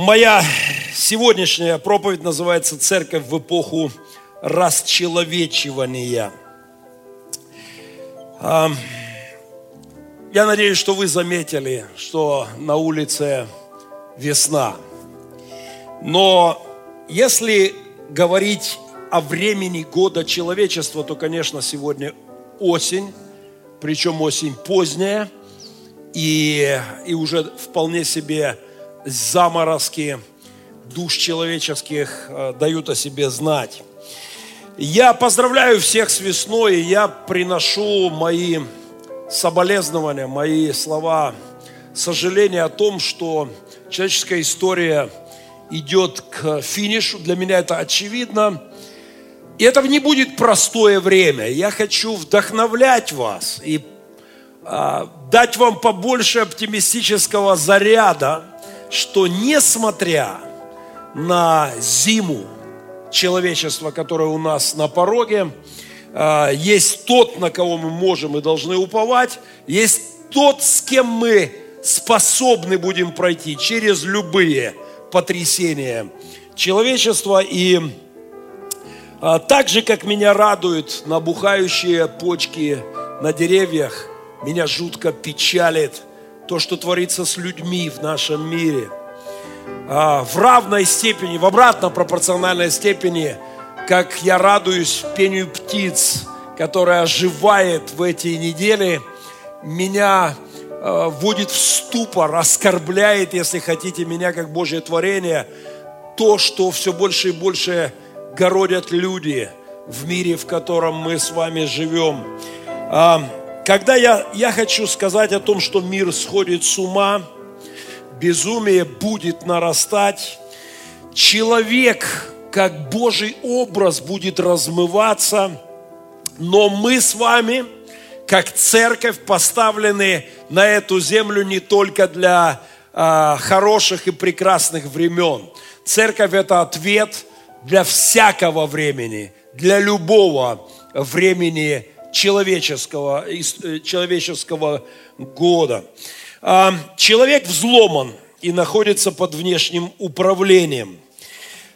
Моя сегодняшняя проповедь называется «Церковь в эпоху расчеловечивания». Я надеюсь, что вы заметили, что на улице весна. Но если говорить о времени года человечества, то, конечно, сегодня осень, причем осень поздняя, и, и уже вполне себе заморозки душ человеческих э, дают о себе знать. Я поздравляю всех с весной, я приношу мои соболезнования, мои слова сожаления о том, что человеческая история идет к финишу. Для меня это очевидно. И это не будет простое время. Я хочу вдохновлять вас и а, дать вам побольше оптимистического заряда, что несмотря на зиму человечества, которое у нас на пороге, а, есть тот, на кого мы можем и должны уповать, есть тот, с кем мы способны будем пройти через любые потрясения человечества. И а, так же, как меня радуют набухающие почки на деревьях, меня жутко печалит то, что творится с людьми в нашем мире. А, в равной степени, в обратно пропорциональной степени, как я радуюсь пению птиц, которая оживает в эти недели, меня а, вводит в ступор, оскорбляет, если хотите, меня как Божье творение, то, что все больше и больше городят люди в мире, в котором мы с вами живем. Когда я, я хочу сказать о том, что мир сходит с ума, безумие будет нарастать, человек, как Божий образ, будет размываться, но мы с вами, как церковь, поставлены на эту землю не только для а, хороших и прекрасных времен. Церковь – это ответ для всякого времени, для любого времени человеческого, э, человеческого года. А, человек взломан и находится под внешним управлением.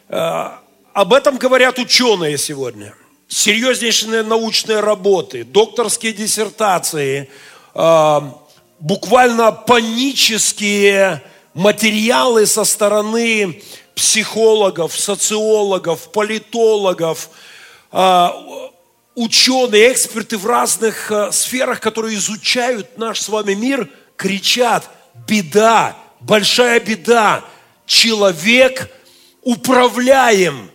А, об этом говорят ученые сегодня. Серьезнейшие научные работы, докторские диссертации, а, буквально панические материалы со стороны психологов, социологов, политологов, ученые, эксперты в разных э, сферах, которые изучают наш с вами мир, кричат, беда, большая беда, человек управляем.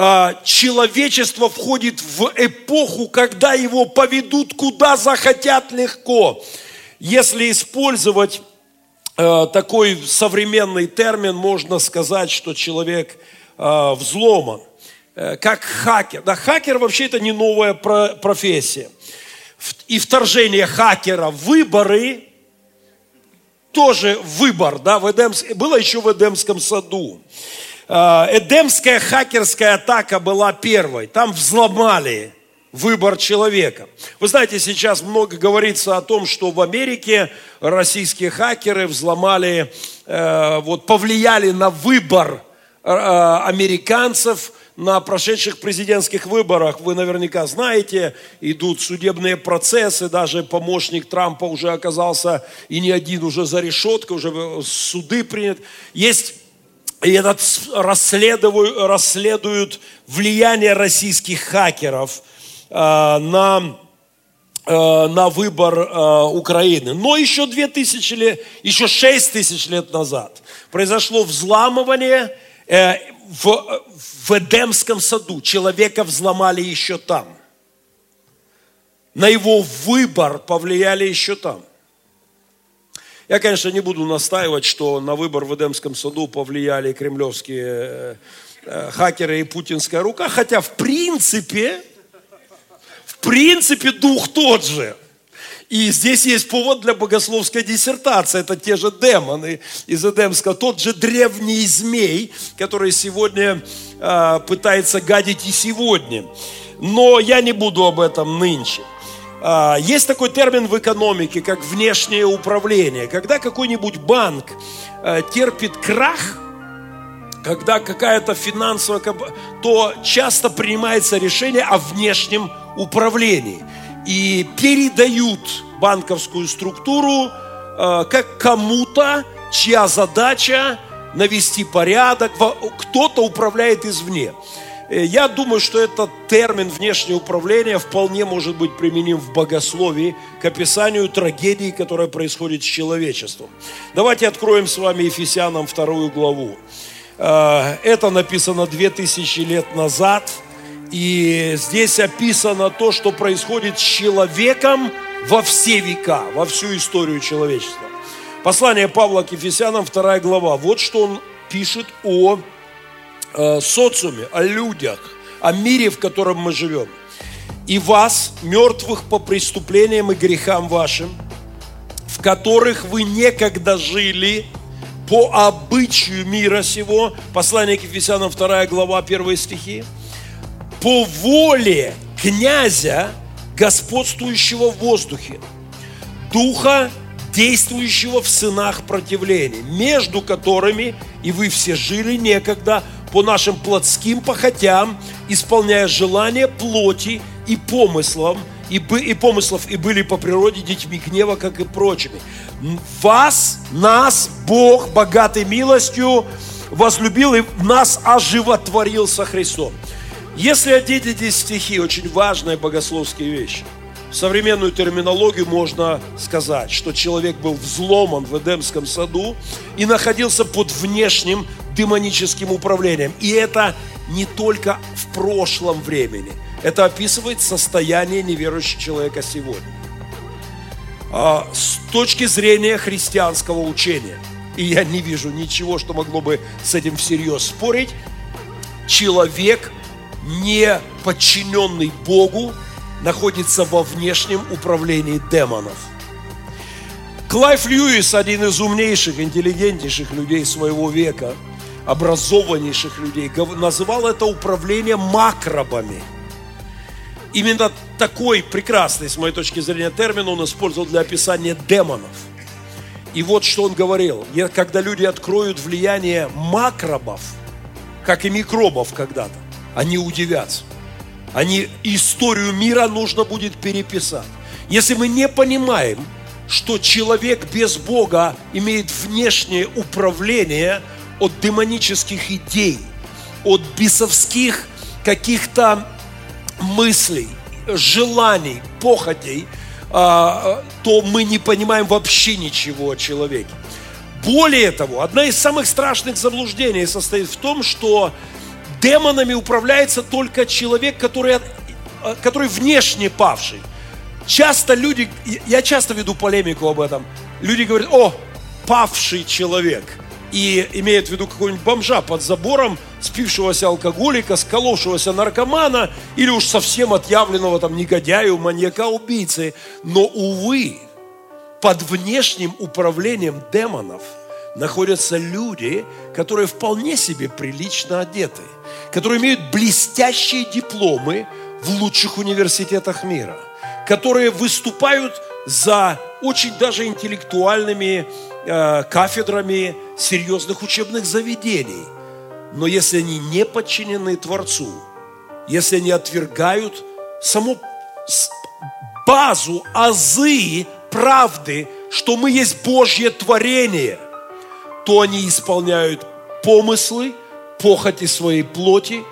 А, человечество входит в эпоху, когда его поведут куда захотят легко. Если использовать э, такой современный термин, можно сказать, что человек э, взломан. Э, как хакер. Да, хакер вообще это не новая профессия. И вторжение хакера в выборы тоже выбор, да, в Эдемс... было еще в Эдемском саду. Э, эдемская хакерская атака была первой. Там взломали выбор человека. Вы знаете, сейчас много говорится о том, что в Америке российские хакеры взломали, э, вот повлияли на выбор американцев на прошедших президентских выборах, вы наверняка знаете, идут судебные процессы, даже помощник Трампа уже оказался, и не один уже за решеткой, уже суды принят. Есть и этот расследуют, расследуют влияние российских хакеров э, на, э, на выбор э, Украины. Но еще две тысячи лет, еще шесть тысяч лет назад произошло взламывание э, в, в Эдемском саду. Человека взломали еще там. На его выбор повлияли еще там. Я, конечно, не буду настаивать, что на выбор в Эдемском саду повлияли кремлевские э, э, хакеры и путинская рука, хотя в принципе, в принципе дух тот же – и здесь есть повод для богословской диссертации. Это те же демоны из Эдемска. Тот же древний змей, который сегодня э, пытается гадить и сегодня. Но я не буду об этом нынче. Э, есть такой термин в экономике, как внешнее управление. Когда какой-нибудь банк э, терпит крах, когда какая-то финансовая, то часто принимается решение о внешнем управлении. И передают банковскую структуру э, как кому-то, чья задача навести порядок, кто-то управляет извне. Э, я думаю, что этот термин внешнее управление вполне может быть применим в богословии к описанию трагедии, которая происходит с человечеством. Давайте откроем с вами Ефесянам вторую главу. Э, это написано 2000 лет назад, и здесь описано то, что происходит с человеком во все века, во всю историю человечества. Послание Павла к Ефесянам, вторая глава. Вот что он пишет о э, социуме, о людях, о мире, в котором мы живем. «И вас, мертвых по преступлениям и грехам вашим, в которых вы некогда жили по обычаю мира сего». Послание к Ефесянам, 2 глава, 1 стихи. «По воле князя, господствующего в воздухе, духа, действующего в сынах противления, между которыми и вы все жили некогда по нашим плотским похотям, исполняя желания плоти и помыслам, и, и помыслов, и были по природе детьми гнева, как и прочими. Вас, нас, Бог, богатый милостью, возлюбил и нас оживотворил со Христом. Если одеть эти стихи, очень важная богословские вещи. В современную терминологию можно сказать, что человек был взломан в Эдемском саду и находился под внешним демоническим управлением. И это не только в прошлом времени. Это описывает состояние неверующего человека сегодня. А с точки зрения христианского учения, и я не вижу ничего, что могло бы с этим всерьез спорить, человек, не подчиненный Богу, находится во внешнем управлении демонов. Клайв Льюис, один из умнейших, интеллигентнейших людей своего века, образованнейших людей, называл это управление макробами. Именно такой прекрасный, с моей точки зрения, термин он использовал для описания демонов. И вот что он говорил. Когда люди откроют влияние макробов, как и микробов когда-то, они удивятся. Они, историю мира нужно будет переписать. Если мы не понимаем, что человек без Бога имеет внешнее управление от демонических идей, от бесовских каких-то мыслей, желаний, похотей, а, то мы не понимаем вообще ничего о человеке. Более того, одна из самых страшных заблуждений состоит в том, что демонами управляется только человек, который, э, который внешне павший. Часто люди, я часто веду полемику об этом, люди говорят, о, павший человек. И имеют в виду какого-нибудь бомжа под забором, спившегося алкоголика, сколовшегося наркомана или уж совсем отъявленного там негодяю, маньяка, убийцы. Но, увы, под внешним управлением демонов находятся люди, которые вполне себе прилично одеты – которые имеют блестящие дипломы в лучших университетах мира, которые выступают за очень даже интеллектуальными э, кафедрами серьезных учебных заведений. Но если они не подчинены Творцу, если они отвергают саму базу, азы правды, что мы есть Божье творение, то они исполняют помыслы, похоти своей плоти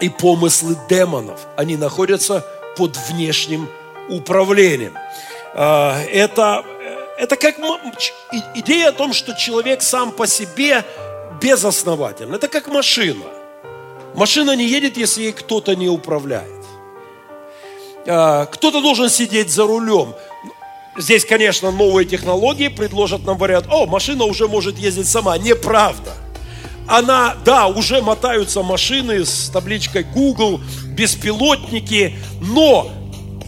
и помыслы демонов. Они находятся под внешним управлением. А, это, это как идея о том, что человек сам по себе безоснователен. Это как машина. Машина не едет, если ей кто-то не управляет. А, кто-то должен сидеть за рулем. Здесь, конечно, новые технологии предложат нам вариант, о, машина уже может ездить сама. Неправда она, да, уже мотаются машины с табличкой Google, беспилотники, но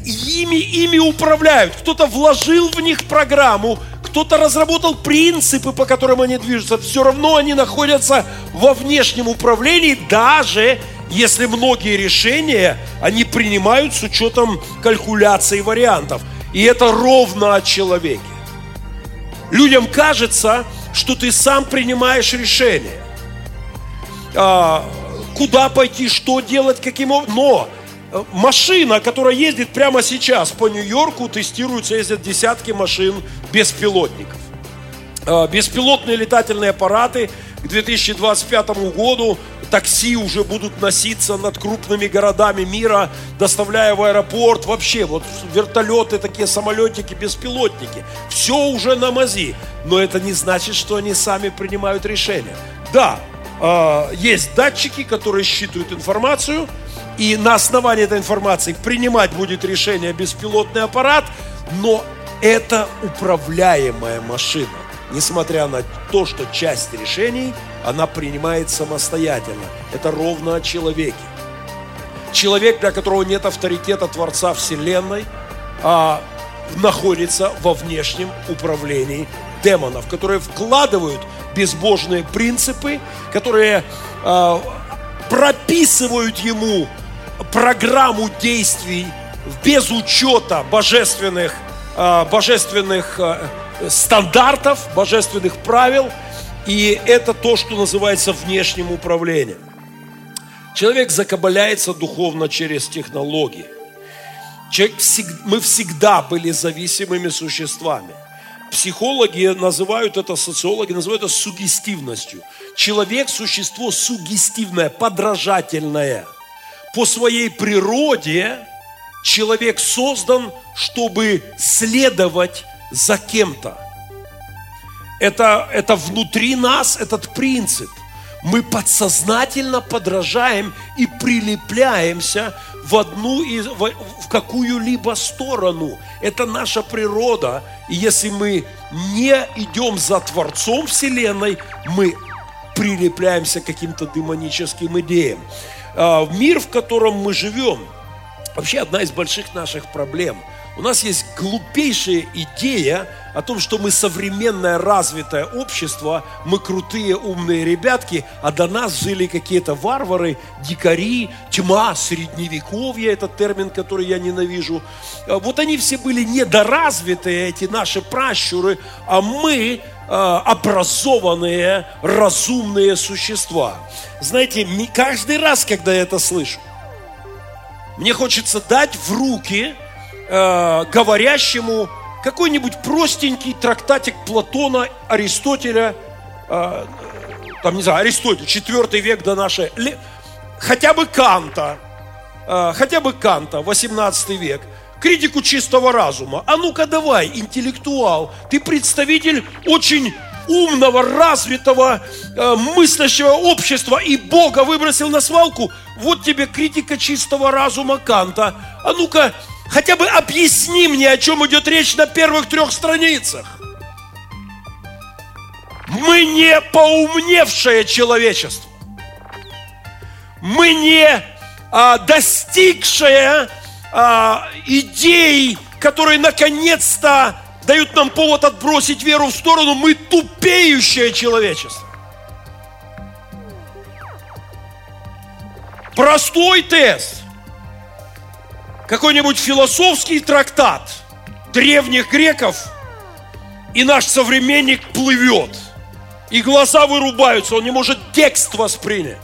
ими, ими управляют. Кто-то вложил в них программу, кто-то разработал принципы, по которым они движутся. Все равно они находятся во внешнем управлении, даже если многие решения они принимают с учетом калькуляции вариантов. И это ровно о человеке. Людям кажется, что ты сам принимаешь решение. А, куда пойти, что делать, каким образом. Но э, машина, которая ездит прямо сейчас по Нью-Йорку, тестируются, ездят десятки машин беспилотников. А, беспилотные летательные аппараты к 2025 году такси уже будут носиться над крупными городами мира, доставляя в аэропорт. Вообще, вот вертолеты, такие самолетики, беспилотники. Все уже на мази. Но это не значит, что они сами принимают решения. Да, а, есть датчики, которые считывают информацию, и на основании этой информации принимать будет решение беспилотный аппарат, но это управляемая машина. Несмотря на то, что часть решений она принимает самостоятельно. Это ровно о человеке. Человек, для которого нет авторитета Творца Вселенной, а, находится во внешнем управлении демонов, которые вкладывают безбожные принципы, которые а, прописывают ему программу действий без учета божественных, а, божественных а, стандартов, божественных правил – и это то, что называется внешним управлением. Человек закабаляется духовно через технологии. Человек, мы всегда были зависимыми существами. Психологи называют это, социологи называют это сугестивностью. Человек – существо сугестивное, подражательное. По своей природе человек создан, чтобы следовать за кем-то. Это, это внутри нас этот принцип. Мы подсознательно подражаем и прилепляемся в одну из, в, в какую-либо сторону. Это наша природа. И если мы не идем за Творцом Вселенной, мы прилепляемся к каким-то демоническим идеям. А, мир, в котором мы живем, вообще одна из больших наших проблем. У нас есть глупейшая идея о том, что мы современное развитое общество, мы крутые умные ребятки, а до нас жили какие-то варвары, дикари, тьма, средневековье, этот термин, который я ненавижу. А вот они все были недоразвитые, эти наши пращуры, а мы а, образованные, разумные существа. Знаете, каждый раз, когда я это слышу, мне хочется дать в руки э, говорящему какой-нибудь простенький трактатик Платона, Аристотеля, э, там, не знаю, Аристотель, 4 век до нашей, хотя бы Канта, э, хотя бы Канта, 18 век, критику чистого разума. А ну-ка давай, интеллектуал, ты представитель очень умного, развитого, э, мыслящего общества, и Бога выбросил на свалку, вот тебе критика чистого разума Канта. А ну-ка, Хотя бы объясни мне, о чем идет речь на первых трех страницах. Мы не поумневшее человечество. Мы не а, достигшее а, идей, которые наконец-то дают нам повод отбросить веру в сторону. Мы тупеющее человечество. Простой тест какой-нибудь философский трактат древних греков, и наш современник плывет, и глаза вырубаются, он не может текст воспринять.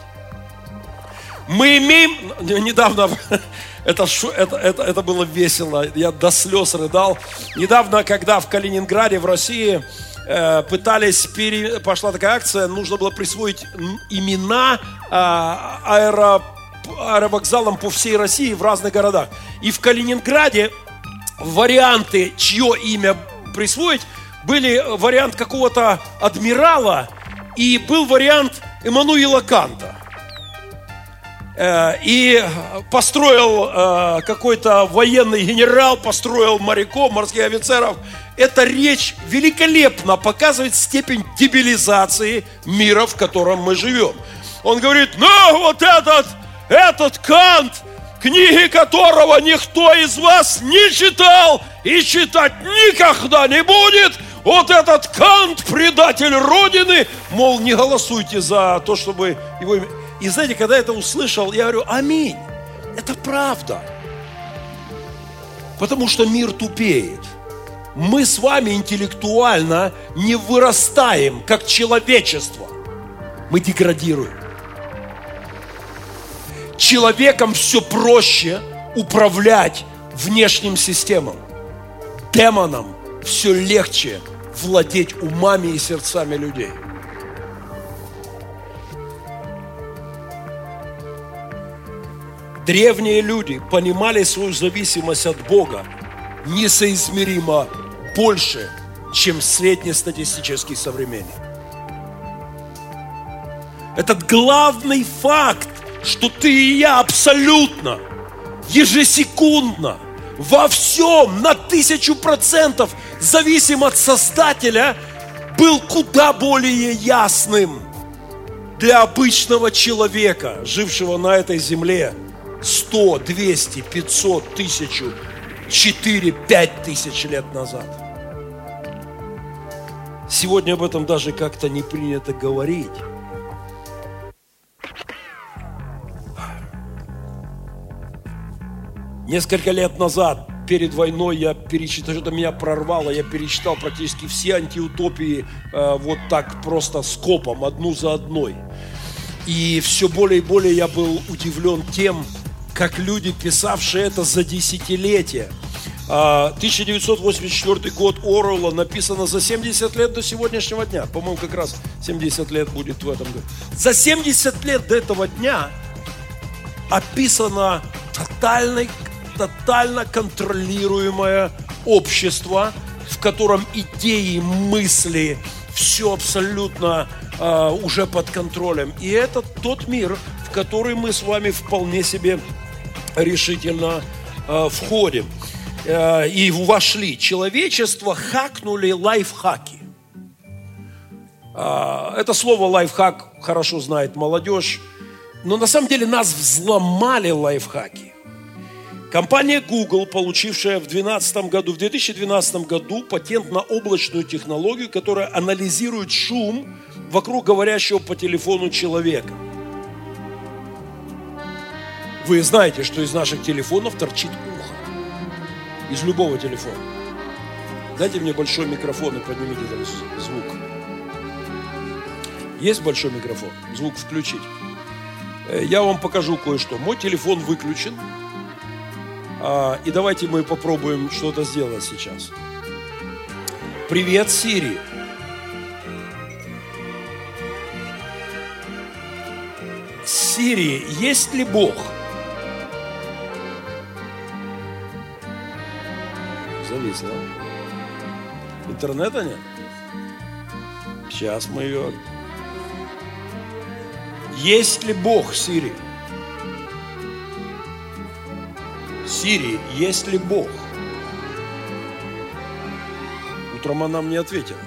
Мы имеем, недавно, это, это, это, это было весело, я до слез рыдал. Недавно, когда в Калининграде, в России, э, пытались, пере... пошла такая акция, нужно было присвоить имена э, аэропортов аэровокзалам по всей России в разных городах. И в Калининграде варианты, чье имя присвоить, были вариант какого-то адмирала и был вариант Эммануила Канта. Э, и построил э, какой-то военный генерал, построил моряков, морских офицеров. Эта речь великолепно показывает степень дебилизации мира, в котором мы живем. Он говорит, ну вот этот этот Кант, книги которого никто из вас не читал и читать никогда не будет, вот этот Кант, предатель Родины, мол, не голосуйте за то, чтобы его... И знаете, когда я это услышал, я говорю, аминь, это правда. Потому что мир тупеет. Мы с вами интеллектуально не вырастаем, как человечество. Мы деградируем. Человеком все проще управлять внешним системам. Демонам все легче владеть умами и сердцами людей. Древние люди понимали свою зависимость от Бога несоизмеримо больше, чем среднестатистический современник. Этот главный факт, что ты и я абсолютно, ежесекундно, во всем, на тысячу процентов зависим от Создателя, был куда более ясным для обычного человека, жившего на этой земле 100, 200, 500, тысячу, 4, 5 тысяч лет назад. Сегодня об этом даже как-то не принято говорить. Несколько лет назад, перед войной, я перечитал, что-то меня прорвало, я перечитал практически все антиутопии э, вот так просто скопом, одну за одной. И все более и более я был удивлен тем, как люди, писавшие это за десятилетия, 1984 а, год Оруэлла написано за 70 лет до сегодняшнего дня. По-моему, как раз 70 лет будет в этом году. За 70 лет до этого дня описано тотальный тотально контролируемое общество, в котором идеи, мысли, все абсолютно э, уже под контролем. И это тот мир, в который мы с вами вполне себе решительно э, входим э, и вошли. Человечество хакнули лайфхаки. Э, это слово лайфхак хорошо знает молодежь. Но на самом деле нас взломали лайфхаки. Компания Google, получившая в 2012 году, в 2012 году патент на облачную технологию, которая анализирует шум вокруг говорящего по телефону человека. Вы знаете, что из наших телефонов торчит ухо. Из любого телефона. Дайте мне большой микрофон и поднимите этот звук. Есть большой микрофон? Звук включить. Э, я вам покажу кое-что. Мой телефон выключен. А, и давайте мы попробуем что-то сделать сейчас. Привет, Сири. Сири, есть ли Бог? Зависло. Интернета нет? Сейчас мы ее... Есть ли Бог, Сири? Сирии, есть ли Бог? Утром она мне ответила.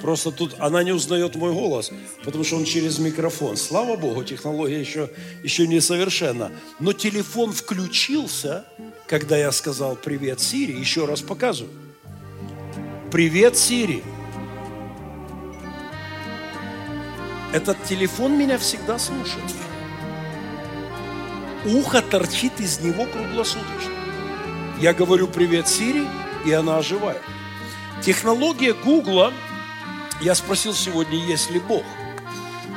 Просто тут она не узнает мой голос, потому что он через микрофон. Слава Богу, технология еще, еще не совершенна. Но телефон включился, когда я сказал «Привет, Сири». Еще раз показываю. «Привет, Сири». Этот телефон меня всегда слушает ухо торчит из него круглосуточно. Я говорю «Привет, Сири», и она оживает. Технология Гугла, я спросил сегодня, есть ли Бог.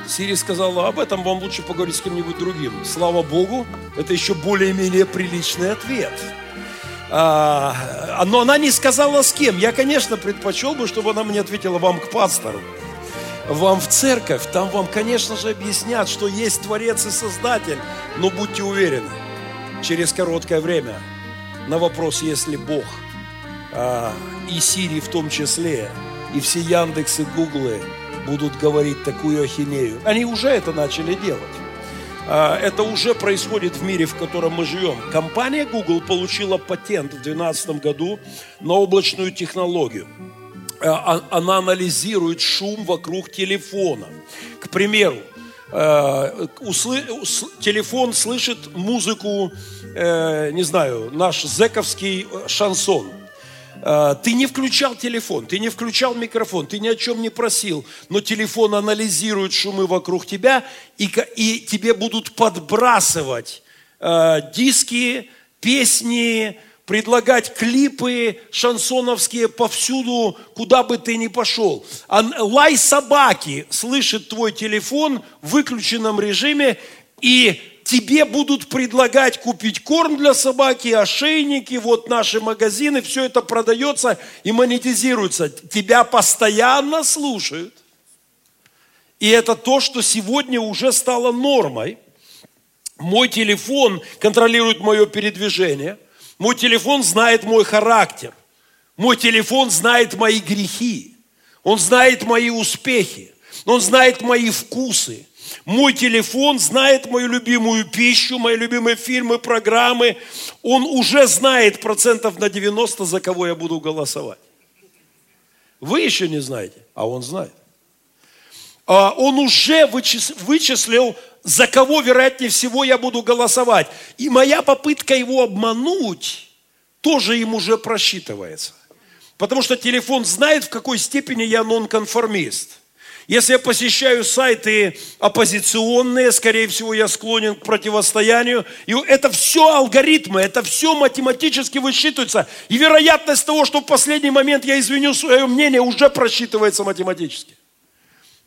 Сири сказала, об этом вам лучше поговорить с кем-нибудь другим. Слава Богу, это еще более-менее приличный ответ. А, но она не сказала с кем. Я, конечно, предпочел бы, чтобы она мне ответила вам к пастору вам в церковь, там вам, конечно же, объяснят, что есть Творец и Создатель, но будьте уверены, через короткое время на вопрос, есть ли Бог, а, и Сири в том числе, и все Яндексы, Гуглы будут говорить такую ахинею. Они уже это начали делать. А, это уже происходит в мире, в котором мы живем. Компания Google получила патент в 2012 году на облачную технологию. Э, а, она анализирует шум вокруг телефона. К примеру, э, телефон слышит музыку, э, не знаю, наш зековский шансон. Ты не включал телефон, ты не включал микрофон, ты ни о чем не просил, но телефон анализирует шумы вокруг тебя, и, и тебе будут подбрасывать диски, песни, предлагать клипы шансоновские повсюду, куда бы ты ни пошел. А лай собаки слышит твой телефон в выключенном режиме, и тебе будут предлагать купить корм для собаки, ошейники, вот наши магазины, все это продается и монетизируется. Тебя постоянно слушают. И это то, что сегодня уже стало нормой. Мой телефон контролирует мое передвижение. Мой телефон знает мой характер. Мой телефон знает мои грехи. Он знает мои успехи. Он знает мои вкусы. Мой телефон знает мою любимую пищу, мои любимые фильмы, программы. Он уже знает процентов на 90, за кого я буду голосовать. Вы еще не знаете, а он знает. А он уже вычислил, за кого, вероятнее всего, я буду голосовать. И моя попытка его обмануть тоже им уже просчитывается. Потому что телефон знает, в какой степени я нонконформист. Если я посещаю сайты оппозиционные, скорее всего, я склонен к противостоянию. И это все алгоритмы, это все математически высчитывается. И вероятность того, что в последний момент я извиню свое мнение, уже просчитывается математически.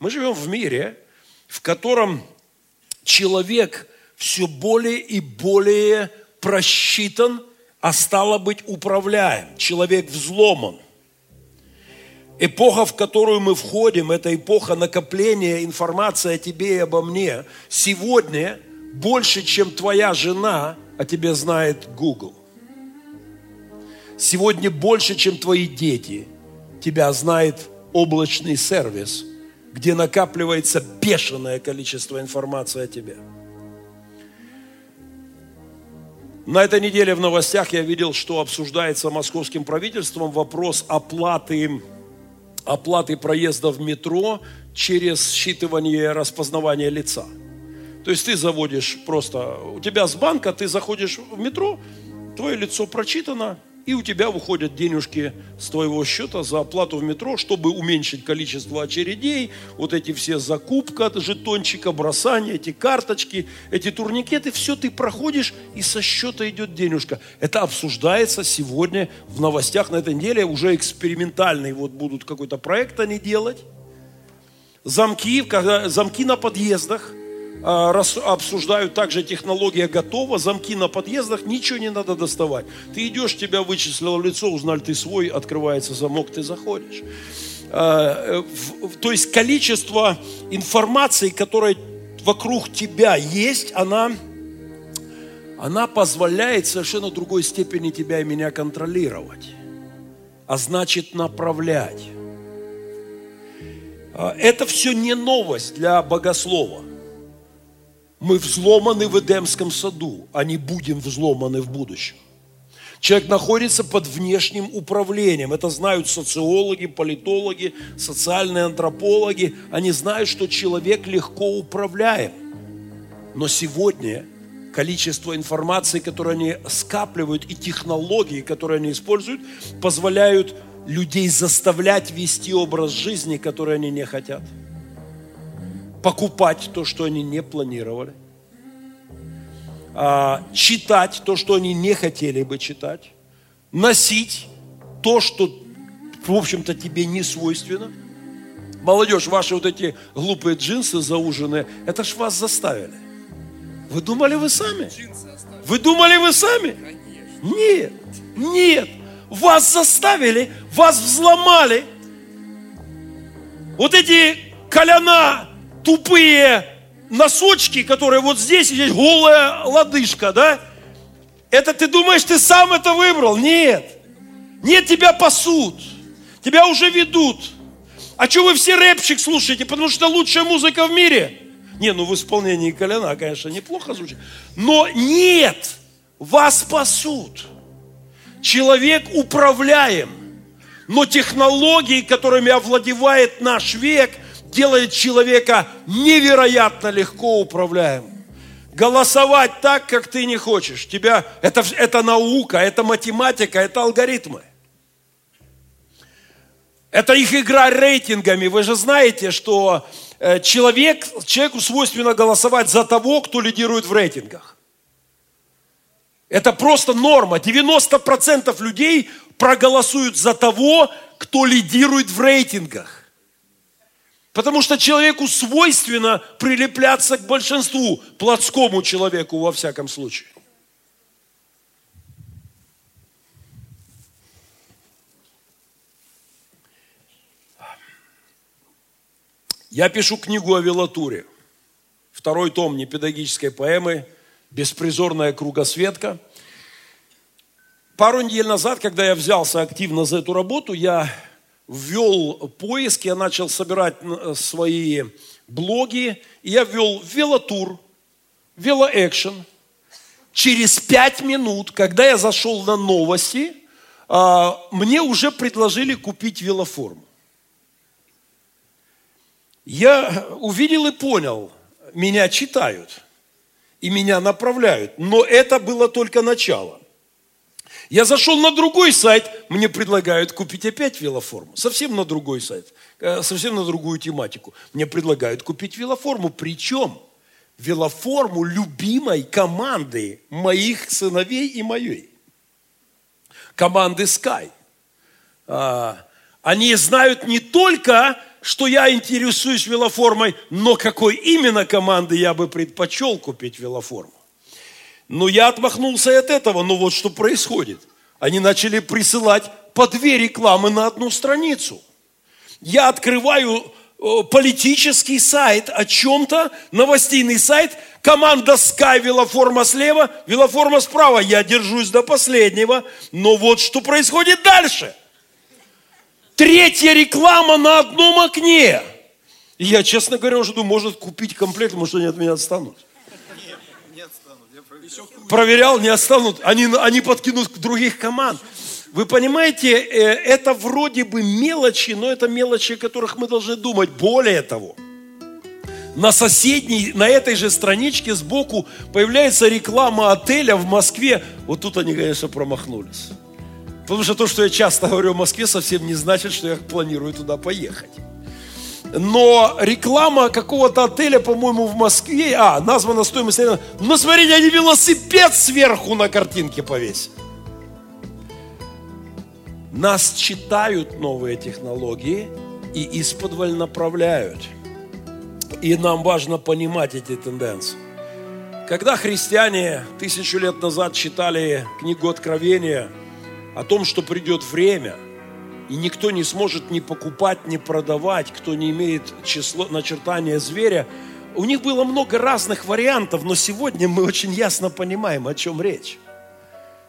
Мы живем в мире, в котором человек все более и более просчитан, а стало быть управляем. Человек взломан – Эпоха, в которую мы входим, это эпоха накопления информации о тебе и обо мне. Сегодня больше, чем твоя жена, о тебе знает Google. Сегодня больше, чем твои дети, тебя знает облачный сервис, где накапливается бешеное количество информации о тебе. На этой неделе в новостях я видел, что обсуждается московским правительством вопрос оплаты оплаты проезда в метро через считывание распознавания лица. То есть ты заводишь просто, у тебя с банка, ты заходишь в метро, твое лицо прочитано, и у тебя выходят денежки с твоего счета за оплату в метро, чтобы уменьшить количество очередей, вот эти все закупка жетончика, бросание, эти карточки, эти турникеты, все ты проходишь, и со счета идет денежка. Это обсуждается сегодня в новостях на этой неделе, уже экспериментальный, вот будут какой-то проект они делать. Замки, когда, замки на подъездах – обсуждают также технология готова, замки на подъездах, ничего не надо доставать. Ты идешь, тебя вычислило лицо, узнали ты свой, открывается замок, ты заходишь. А, то есть количество информации, которая вокруг тебя есть, она, она позволяет совершенно другой степени тебя и меня контролировать, а значит направлять. А, это все не новость для богослова. Мы взломаны в Эдемском саду, а не будем взломаны в будущем. Человек находится под внешним управлением. Это знают социологи, политологи, социальные антропологи. Они знают, что человек легко управляем. Но сегодня количество информации, которую они скапливают, и технологии, которые они используют, позволяют людей заставлять вести образ жизни, который они не хотят покупать то, что они не планировали, а, читать то, что они не хотели бы читать, носить то, что, в общем-то, тебе не свойственно. Молодежь, ваши вот эти глупые джинсы зауженные, это ж вас заставили. Вы думали вы сами? Вы думали вы сами? Нет, нет. Вас заставили, вас взломали. Вот эти коляна тупые носочки, которые вот здесь, здесь голая лодыжка, да? Это ты думаешь, ты сам это выбрал? Нет. Нет, тебя пасут. Тебя уже ведут. А что вы все рэпчик слушаете? Потому что лучшая музыка в мире. Не, ну в исполнении Коляна, конечно, неплохо звучит. Но нет, вас пасут. Человек управляем. Но технологии, которыми овладевает наш век – делает человека невероятно легко управляемым. Голосовать так, как ты не хочешь. Тебя, это, это наука, это математика, это алгоритмы. Это их игра рейтингами. Вы же знаете, что э, человек, человеку свойственно голосовать за того, кто лидирует в рейтингах. Это просто норма. 90% людей проголосуют за того, кто лидирует в рейтингах. Потому что человеку свойственно прилепляться к большинству, плотскому человеку во всяком случае. Я пишу книгу о велатуре. Второй том непедагогической поэмы «Беспризорная кругосветка». Пару недель назад, когда я взялся активно за эту работу, я ввел поиск, я начал собирать свои блоги, и я ввел велотур, велоэкшен. Через пять минут, когда я зашел на новости, а, мне уже предложили купить велоформу. Я увидел и понял, меня читают и меня направляют, но это было только начало. Я зашел на другой сайт, мне предлагают купить опять велоформу. Совсем на другой сайт, э, совсем на другую тематику. Мне предлагают купить велоформу. Причем велоформу любимой команды моих сыновей и моей. Команды Sky. А, они знают не только что я интересуюсь велоформой, но какой именно команды я бы предпочел купить велоформу. Но я отмахнулся от этого, но вот что происходит. Они начали присылать по две рекламы на одну страницу. Я открываю э, политический сайт о чем-то, новостейный сайт, команда Sky, велоформа слева, велоформа справа. Я держусь до последнего, но вот что происходит дальше – Третья реклама на одном окне. И я, честно говоря, уже думаю, может купить комплект, может они от меня отстанут. Нет, не отстанут. Я проверял. не отстанут. Они, они подкинут других команд. Вы понимаете, э, это вроде бы мелочи, но это мелочи, о которых мы должны думать. Более того, на соседней, на этой же страничке сбоку появляется реклама отеля в Москве. Вот тут они, конечно, промахнулись. Потому что то, что я часто говорю о Москве, совсем не значит, что я планирую туда поехать. Но реклама какого-то отеля, по-моему, в Москве, а, названа стоимость, ну, смотрите, они велосипед сверху на картинке повесили. Нас читают новые технологии и исподволь направляют. И нам важно понимать эти тенденции. Когда христиане тысячу лет назад читали книгу Откровения – о том, что придет время, и никто не сможет ни покупать, ни продавать, кто не имеет число, начертания зверя. У них было много разных вариантов, но сегодня мы очень ясно понимаем, о чем речь.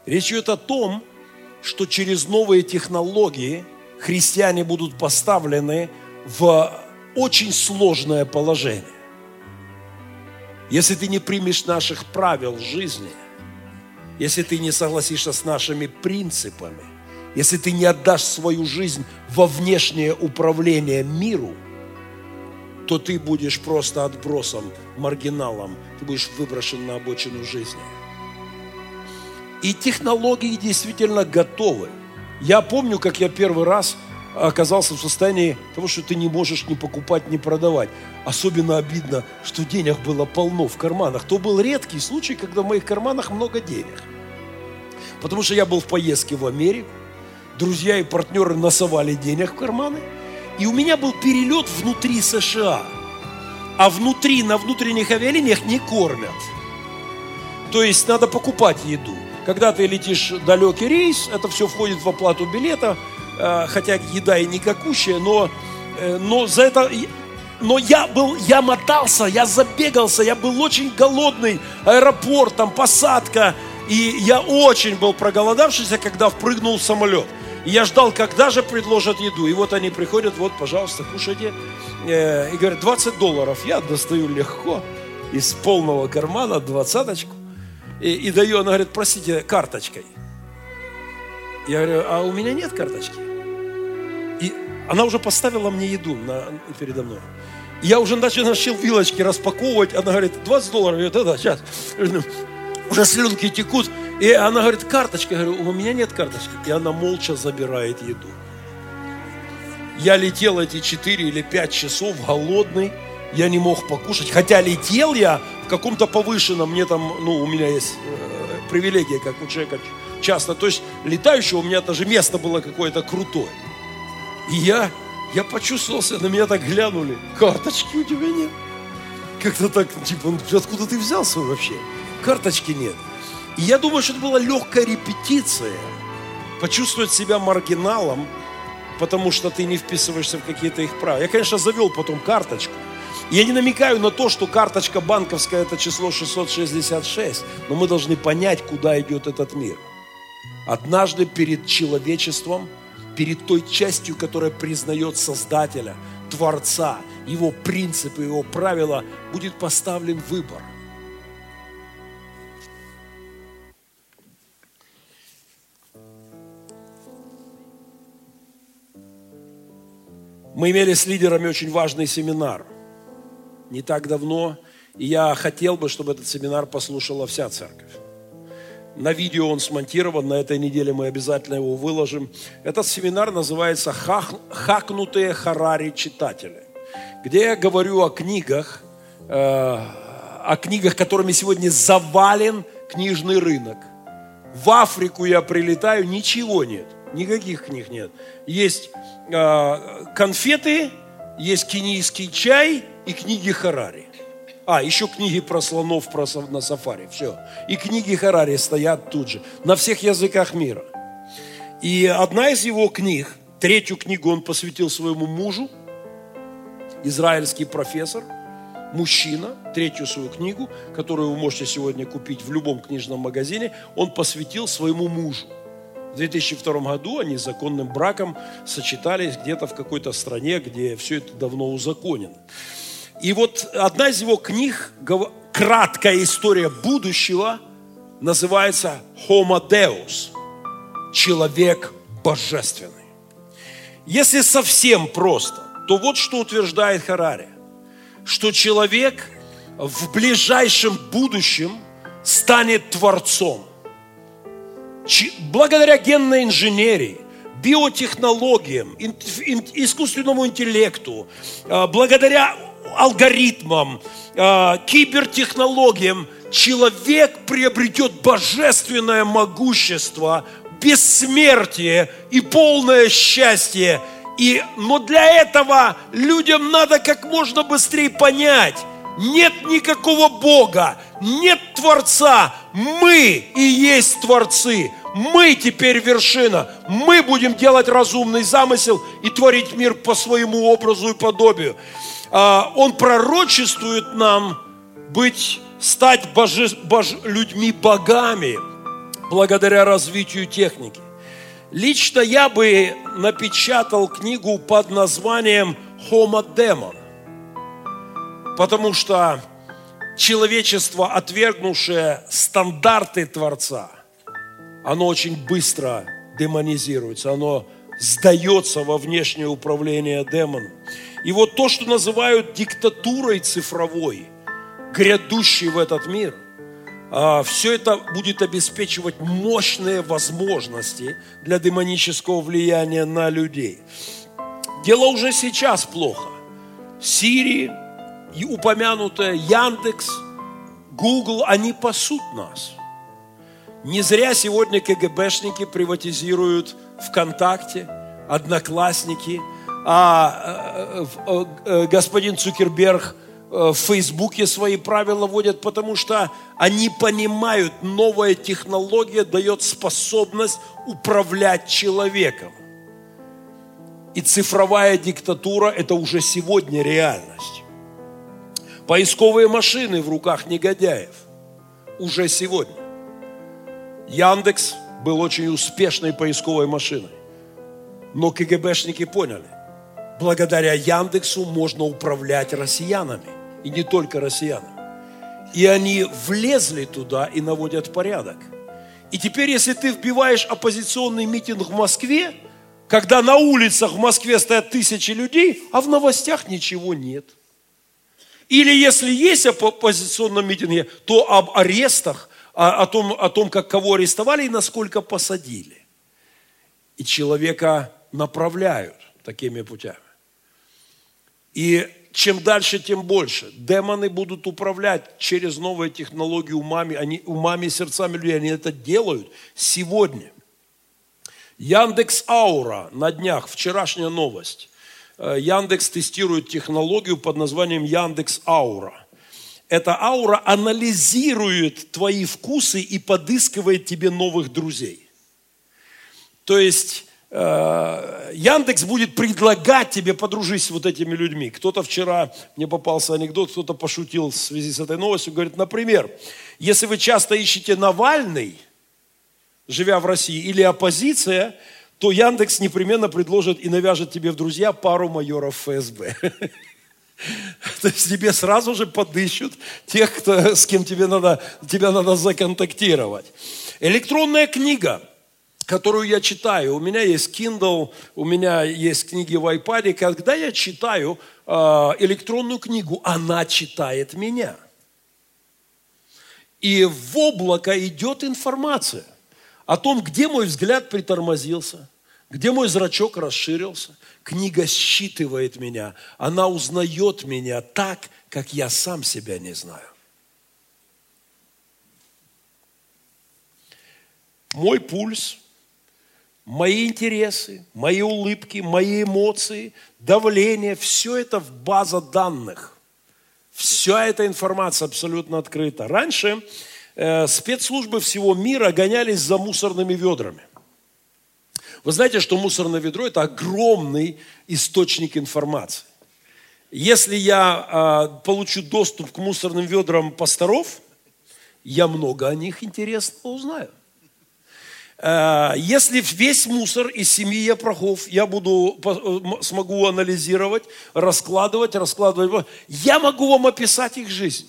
Речь идет о том, что через новые технологии христиане будут поставлены в очень сложное положение. Если ты не примешь наших правил жизни – если ты не согласишься с нашими принципами, если ты не отдашь свою жизнь во внешнее управление миру, то ты будешь просто отбросом, маргиналом, ты будешь выброшен на обочину жизни. И технологии действительно готовы. Я помню, как я первый раз оказался в состоянии того, что ты не можешь ни покупать, ни продавать. Особенно обидно, что денег было полно в карманах. То был редкий случай, когда в моих карманах много денег. Потому что я был в поездке в Америку, друзья и партнеры насовали денег в карманы, и у меня был перелет внутри США. А внутри, на внутренних авиалиниях не кормят. То есть надо покупать еду. Когда ты летишь далекий рейс, это все входит в оплату билета, э, хотя еда и никакущая, но, э, но за это но я был, я мотался, я забегался, я был очень голодный, аэропорт, там посадка, и я очень был проголодавшийся, когда впрыгнул в самолет. И я ждал, когда же предложат еду. И вот они приходят, вот, пожалуйста, кушайте. Э, и говорят, 20 долларов. Я достаю легко из полного кармана двадцаточку. И, и даю, она говорит, простите, карточкой. Я говорю, а у меня нет карточки. И она уже поставила мне еду на, передо мной. Я уже начал, начал вилочки распаковывать. Она говорит, 20 долларов. Я говорю, да, да, сейчас уже слюнки текут. И она говорит, карточка. Я говорю, у меня нет карточки. И она молча забирает еду. Я летел эти 4 или 5 часов голодный. Я не мог покушать. Хотя летел я в каком-то повышенном, мне там, ну, у меня есть э, привилегия, как у человека часто. То есть летающего у меня даже место было какое-то крутое. И я Я почувствовался, на меня так глянули. Карточки у тебя нет. Как-то так, типа, откуда ты взялся вообще? Карточки нет. И я думаю, что это была легкая репетиция. Почувствовать себя маргиналом, потому что ты не вписываешься в какие-то их права. Я, конечно, завел потом карточку. Я не намекаю на то, что карточка банковская – это число 666, но мы должны понять, куда идет этот мир. Однажды перед человечеством, перед той частью, которая признает Создателя, Творца, Его принципы, Его правила, будет поставлен выбор. Мы имели с лидерами очень важный семинар не так давно, и я хотел бы, чтобы этот семинар послушала вся церковь. На видео он смонтирован, на этой неделе мы обязательно его выложим. Этот семинар называется «Хакнутые Харари читатели», где я говорю о книгах, э, о книгах, которыми сегодня завален книжный рынок. В Африку я прилетаю, ничего нет, никаких книг нет. Есть э, конфеты, есть кенийский чай и книги Харари. А, еще книги про слонов про, на сафари. Все. И книги Харари стоят тут же. На всех языках мира. И одна из его книг, третью книгу он посвятил своему мужу, израильский профессор, мужчина, третью свою книгу, которую вы можете сегодня купить в любом книжном магазине, он посвятил своему мужу. В 2002 году они законным браком сочетались где-то в какой-то стране, где все это давно узаконено. И вот одна из его книг, краткая история будущего, называется Homo Deus, человек божественный. Если совсем просто, то вот что утверждает Харари, что человек в ближайшем будущем станет творцом. Благодаря генной инженерии, биотехнологиям, искусственному интеллекту, а, благодаря алгоритмам, э, кибертехнологиям человек приобретет божественное могущество, бессмертие и полное счастье. И, но для этого людям надо как можно быстрее понять, нет никакого Бога, нет Творца, мы и есть Творцы. Мы теперь вершина. Мы будем делать разумный замысел и творить мир по своему образу и подобию. А, он пророчествует нам быть, стать боже, боже, людьми богами благодаря развитию техники. Лично я бы напечатал книгу под названием Homo Demon, потому что человечество, отвергнувшее стандарты Творца, оно очень быстро демонизируется, оно сдается во внешнее управление демоном. И вот то, что называют диктатурой цифровой, грядущей в этот мир, а, все это будет обеспечивать мощные возможности для демонического влияния на людей. Дело уже сейчас плохо. Сирии упомянутая Яндекс, Google, они пасут нас. Не зря сегодня КГБшники приватизируют ВКонтакте, Одноклассники – а э, э, господин Цукерберг э, в Фейсбуке свои правила вводят, потому что они понимают, новая технология дает способность управлять человеком. И цифровая диктатура – это уже сегодня реальность. Поисковые машины в руках негодяев уже сегодня. Яндекс был очень успешной поисковой машиной. Но КГБшники поняли – благодаря Яндексу можно управлять россиянами. И не только россиянами. И они влезли туда и наводят порядок. И теперь, если ты вбиваешь оппозиционный митинг в Москве, когда на улицах в Москве стоят тысячи людей, а в новостях ничего нет. Или если есть оппозиционном митинге, то об арестах, о, о, том, о том, как кого арестовали и насколько посадили. И человека направляют такими путями. И чем дальше, тем больше. Демоны будут управлять через новые технологии умами, они, умами и сердцами людей. Они это делают сегодня. Яндекс Аура на днях, вчерашняя новость. э, Яндекс тестирует технологию под названием Яндекс Аура. Эта аура анализирует твои вкусы и подыскивает тебе новых друзей. То есть э, Яндекс будет предлагать тебе подружись с вот этими людьми. Кто-то вчера, мне попался анекдот, кто-то пошутил в связи с этой новостью, говорит, например, если вы часто ищете Навальный, живя в России, или оппозиция, то Яндекс непременно предложит и навяжет тебе в друзья пару майоров ФСБ. То есть тебе сразу же подыщут тех, кто, с кем тебе надо, тебя надо законтактировать. Электронная книга, которую я читаю, у меня есть Kindle, у меня есть книги в iPad, когда я читаю э, электронную книгу, она читает меня. И в облако идет информация о том, где мой взгляд притормозился, где мой зрачок расширился, Книга считывает меня, она узнает меня так, как я сам себя не знаю. Мой пульс, мои интересы, мои улыбки, мои эмоции, давление, все это в база данных. Вся эта информация абсолютно открыта. Раньше э, спецслужбы всего мира гонялись за мусорными ведрами. Вы знаете, что мусорное ведро – это огромный источник информации. Если я э, получу доступ к мусорным ведрам пасторов, я много о них интересного узнаю. Э, если весь мусор из семьи Япрохов я буду, э, смогу анализировать, раскладывать, раскладывать, я могу вам описать их жизнь.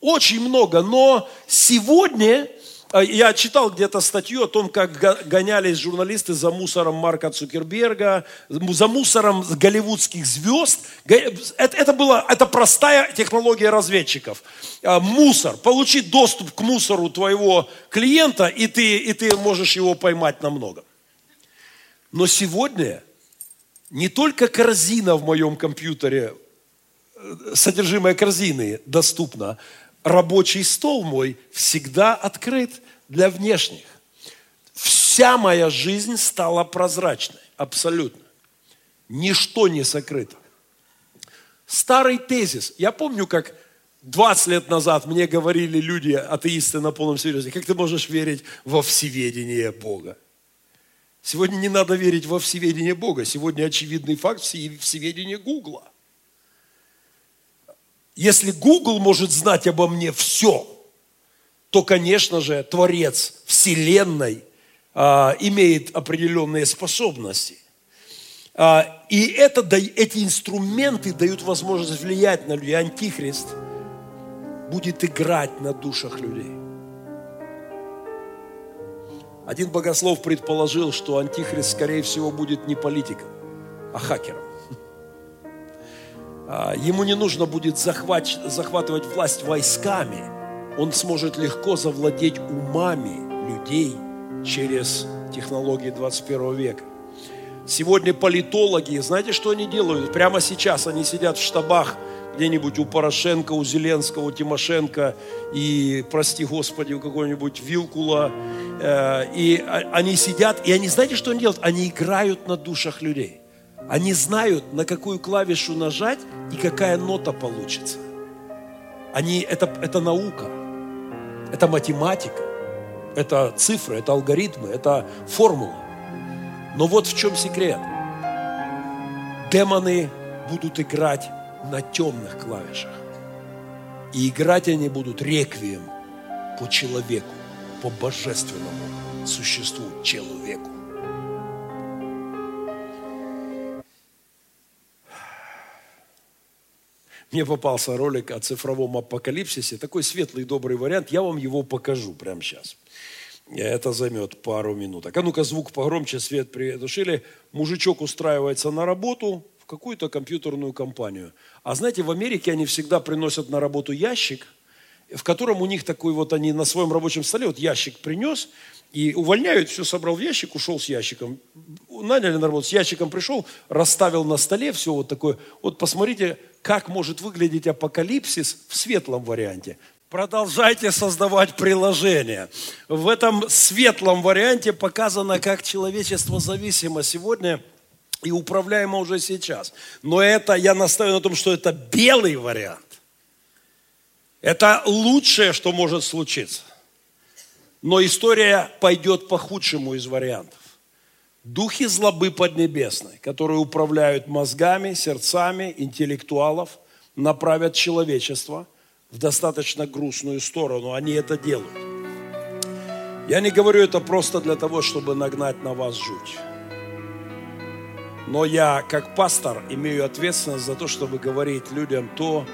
Очень много, но сегодня а, я читал где-то статью о том, как гонялись журналисты за мусором Марка Цукерберга, за мусором голливудских звезд. Это, это была это простая технология разведчиков. А, мусор, получить доступ к мусору твоего клиента, и ты, и ты можешь его поймать намного. Но сегодня не только корзина в моем компьютере, э, содержимое корзины доступно, рабочий стол мой всегда открыт для внешних. Вся моя жизнь стала прозрачной, абсолютно. Ничто не сокрыто. Старый тезис. Я помню, как 20 лет назад мне говорили люди, атеисты на полном серьезе, как ты можешь верить во всеведение Бога? Сегодня не надо верить во всеведение Бога. Сегодня очевидный факт всеведения Гугла. Если Google может знать обо мне все, то, конечно же, Творец Вселенной а, имеет определенные способности. А, и это, эти инструменты дают возможность влиять на людей. Антихрист будет играть на душах людей. Один богослов предположил, что антихрист, скорее всего, будет не политиком, а хакером. А, ему не нужно будет захват, захватывать власть войсками. Он сможет легко завладеть умами людей через технологии 21 века. Сегодня политологи, знаете, что они делают? Прямо сейчас они сидят в штабах где-нибудь у Порошенко, у Зеленского, у Тимошенко и, прости Господи, у какого-нибудь Вилкула. Э, и они сидят, и они, знаете, что они делают? Они играют на душах людей. Они знают, на какую клавишу нажать и какая нота получится. Они, это, это наука, это математика, это цифры, это алгоритмы, это формула. Но вот в чем секрет. Демоны будут играть на темных клавишах. И играть они будут реквием по человеку, по божественному существу, человеку. Мне попался ролик о цифровом апокалипсисе, такой светлый, добрый вариант. Я вам его покажу прямо сейчас. Это займет пару минут. А ну-ка звук погромче, свет притушили. Мужичок устраивается на работу в какую-то компьютерную компанию. А знаете, в Америке они всегда приносят на работу ящик, в котором у них такой вот, они на своем рабочем столе, вот ящик принес, и увольняют, все собрал в ящик, ушел с ящиком. Наняли на работу, с ящиком пришел, расставил на столе все вот такое. Вот посмотрите, как может выглядеть апокалипсис в светлом варианте. Продолжайте создавать приложения. В этом светлом варианте показано, как человечество зависимо сегодня и управляемо уже сейчас. Но это, я настаиваю на том, что это белый вариант. Это лучшее, что может случиться. Но история пойдет по худшему из вариантов. Духи злобы поднебесной, которые управляют мозгами, сердцами интеллектуалов, направят человечество в достаточно грустную сторону. Они это делают. Я не говорю это просто для того, чтобы нагнать на вас жуть. Но я, как пастор, имею ответственность за то, чтобы говорить людям то,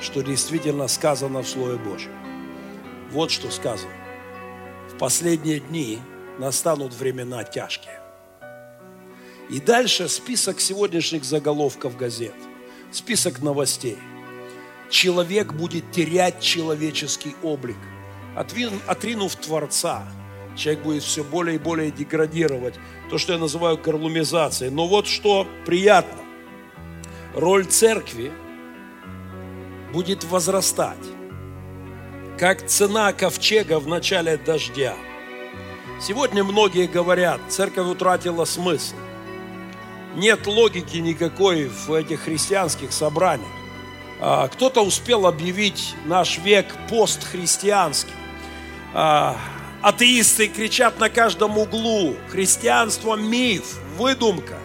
что действительно сказано в Слове Божьем. Вот что сказано. Последние дни настанут времена тяжкие. И дальше список сегодняшних заголовков газет, список новостей. Человек будет терять человеческий облик, отринув Творца – человек будет все более и более деградировать. То, что я называю горлумизацией. Но вот что приятно. Роль церкви будет возрастать. Как цена ковчега в начале дождя. Сегодня многие говорят, церковь утратила смысл. Нет логики никакой в этих христианских собраниях. А, кто-то успел объявить наш век постхристианским. А, Атеисты кричат на каждом углу. Христианство – миф, выдумка.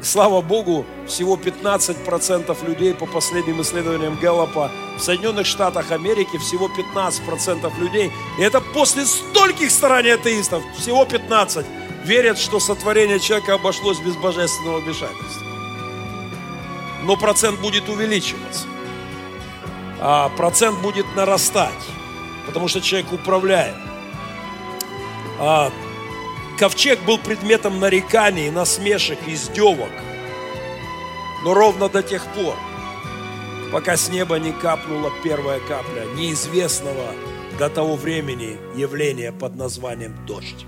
Слава Богу, всего 15% людей по последним исследованиям Гэллопа в Соединенных Штатах Америки, всего 15% людей, и это после стольких стараний атеистов, всего 15, верят, что сотворение человека обошлось без божественного вмешательства. Но процент будет увеличиваться, а процент будет нарастать потому что человек управляет. А, ковчег был предметом нареканий, насмешек, издевок. Но ровно до тех пор, пока с неба не капнула первая капля неизвестного до того времени явления под названием дождь.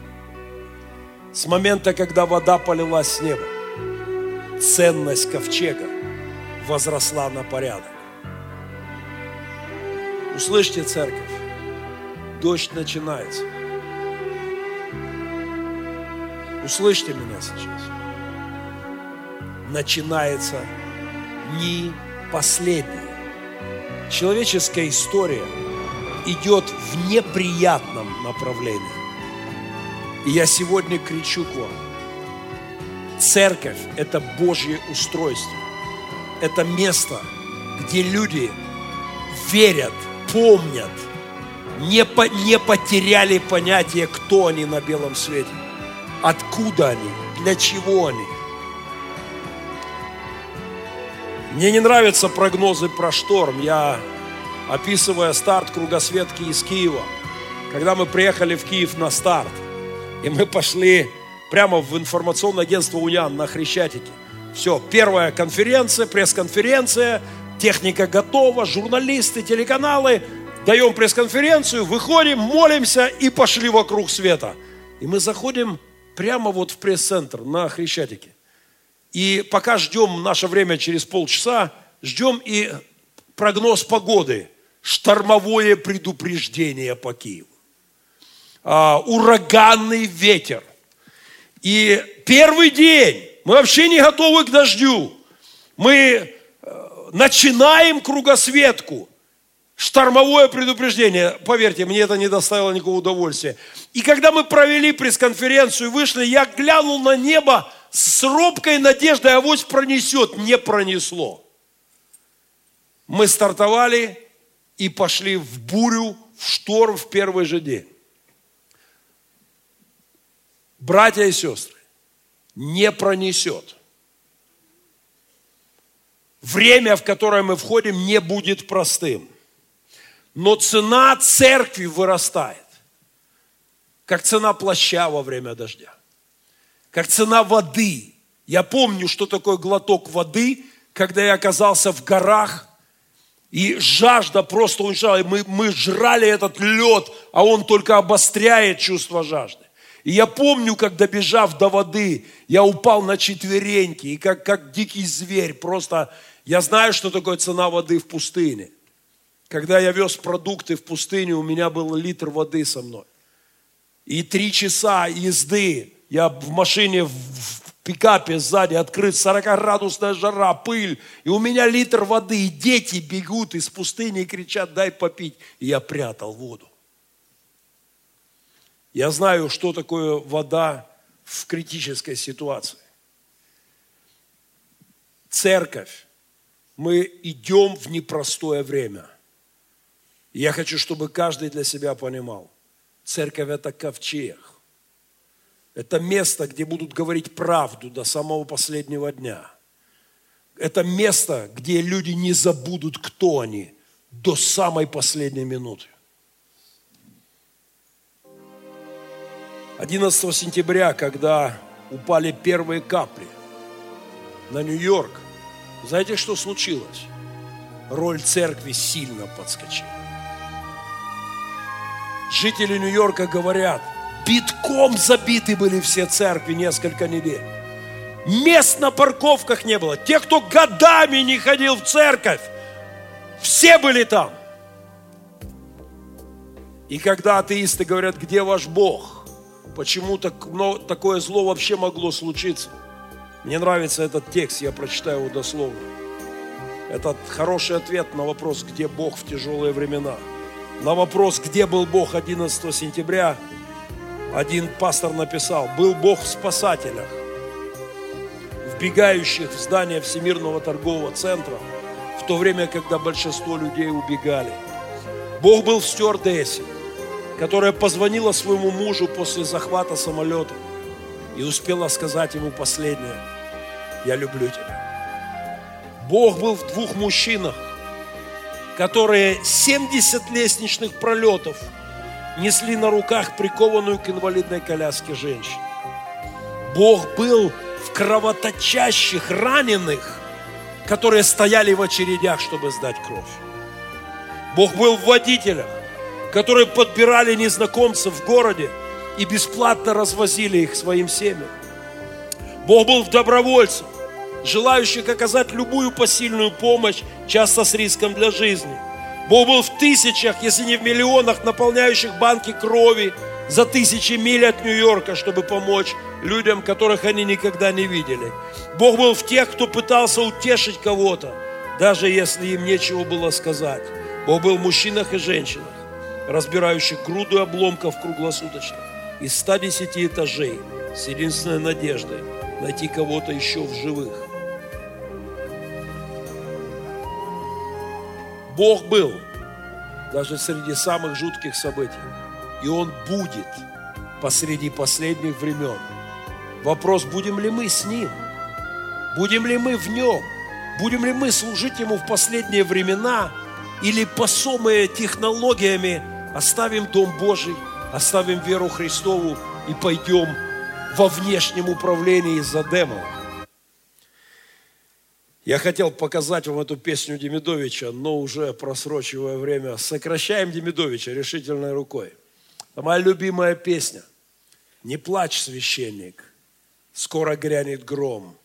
С момента, когда вода полилась с неба, ценность ковчега возросла на порядок. Услышьте, церковь, Дождь начинается. Услышьте меня сейчас. Начинается не последний. Человеческая история идет в неприятном направлении. И я сегодня кричу к вам. Церковь – это Божье устройство. Это место, где люди верят, помнят – не, по, не потеряли понятие, кто они на белом свете, откуда они, для чего они. Мне не нравятся прогнозы про шторм. Я, описывая старт кругосветки из Киева, когда мы приехали в Киев на старт, и мы пошли прямо в информационное агентство «Унян» на Хрещатике. Все, первая конференция, пресс-конференция, техника готова, журналисты, телеканалы – даем пресс-конференцию, выходим, молимся и пошли вокруг света. И мы заходим прямо вот в пресс-центр на Хрещатике. И пока ждем наше время через полчаса, ждем и прогноз погоды. Штормовое предупреждение по Киеву. А, ураганный ветер. И первый день мы вообще не готовы к дождю. Мы э, начинаем кругосветку штормовое предупреждение. Поверьте, мне это не доставило никакого удовольствия. И когда мы провели пресс-конференцию, вышли, я глянул на небо с робкой надеждой, авось пронесет. Не пронесло. Мы стартовали и пошли в бурю, в шторм в первый же день. Братья и сестры, не пронесет. Время, в которое мы входим, не будет простым но цена церкви вырастает, как цена плаща во время дождя, как цена воды. Я помню, что такое глоток воды, когда я оказался в горах, и жажда просто уничтожала. Мы, мы жрали этот лед, а он только обостряет чувство жажды. И я помню, как добежав до воды, я упал на четвереньки, и как, как дикий зверь, просто я знаю, что такое цена воды в пустыне – когда я вез продукты в пустыню, у меня был литр воды со мной. И три часа езды я в машине пикапе сзади открыт, 40-градусная жара, пыль, и у меня литр воды, и дети бегут из пустыни и кричат, дай попить. И я прятал воду. Я знаю, что такое вода в критической ситуации. Церковь. Мы идем в непростое время. Я хочу, чтобы каждый для себя понимал. Церковь – это ковчег. Это место, где будут говорить правду до самого последнего дня. Это место, где люди не забудут, кто они, до самой последней минуты. 11 сентября, когда упали первые капли на Нью-Йорк, знаете, что случилось? Роль церкви сильно подскочила. Жители Нью-Йорка говорят, битком забиты были все церкви несколько недель. Мест на парковках не было. Те, кто годами не ходил в церковь, все были там. И когда атеисты говорят, где ваш Бог – Почему так, но, такое зло вообще могло случиться? Мне нравится этот текст, я прочитаю его дословно. Это хороший ответ на вопрос, где Бог в тяжелые времена. На вопрос, где был Бог 11 сентября, один пастор написал, был Бог в спасателях, вбегающих в здание Всемирного торгового центра, в то время, когда большинство людей убегали. Бог был в стюардессе, которая позвонила своему мужу после захвата самолета и успела сказать ему последнее. Я люблю тебя. Бог был в двух мужчинах, которые 70 лестничных пролетов несли на руках прикованную к инвалидной коляске женщину. Бог был в кровоточащих раненых, которые стояли в очередях, чтобы сдать кровь. Бог был в водителях, которые подбирали незнакомцев в городе и бесплатно развозили их своим семьям. Бог был в добровольцах, желающих оказать любую посильную помощь, часто с риском для жизни. Бог был в тысячах, если не в миллионах, наполняющих банки крови за тысячи миль от Нью-Йорка, чтобы помочь людям, которых они никогда не видели. Бог был в тех, кто пытался утешить кого-то, даже если им нечего было сказать. Бог был в мужчинах и женщинах, разбирающих груду обломков круглосуточно, из 110 этажей, с единственной надеждой найти кого-то еще в живых. Бог был даже среди самых жутких событий. И Он будет посреди последних времен. Вопрос, будем ли мы с Ним? Будем ли мы в Нем? Будем ли мы служить Ему в последние времена? Или посомые технологиями Оставим Дом Божий, оставим веру Христову и пойдем во внешнем управлении за демоном. Я хотел показать вам эту песню Демидовича, но уже просрочивая время. Сокращаем Демидовича решительной рукой. Это моя любимая песня. Не плачь, священник, скоро грянет гром,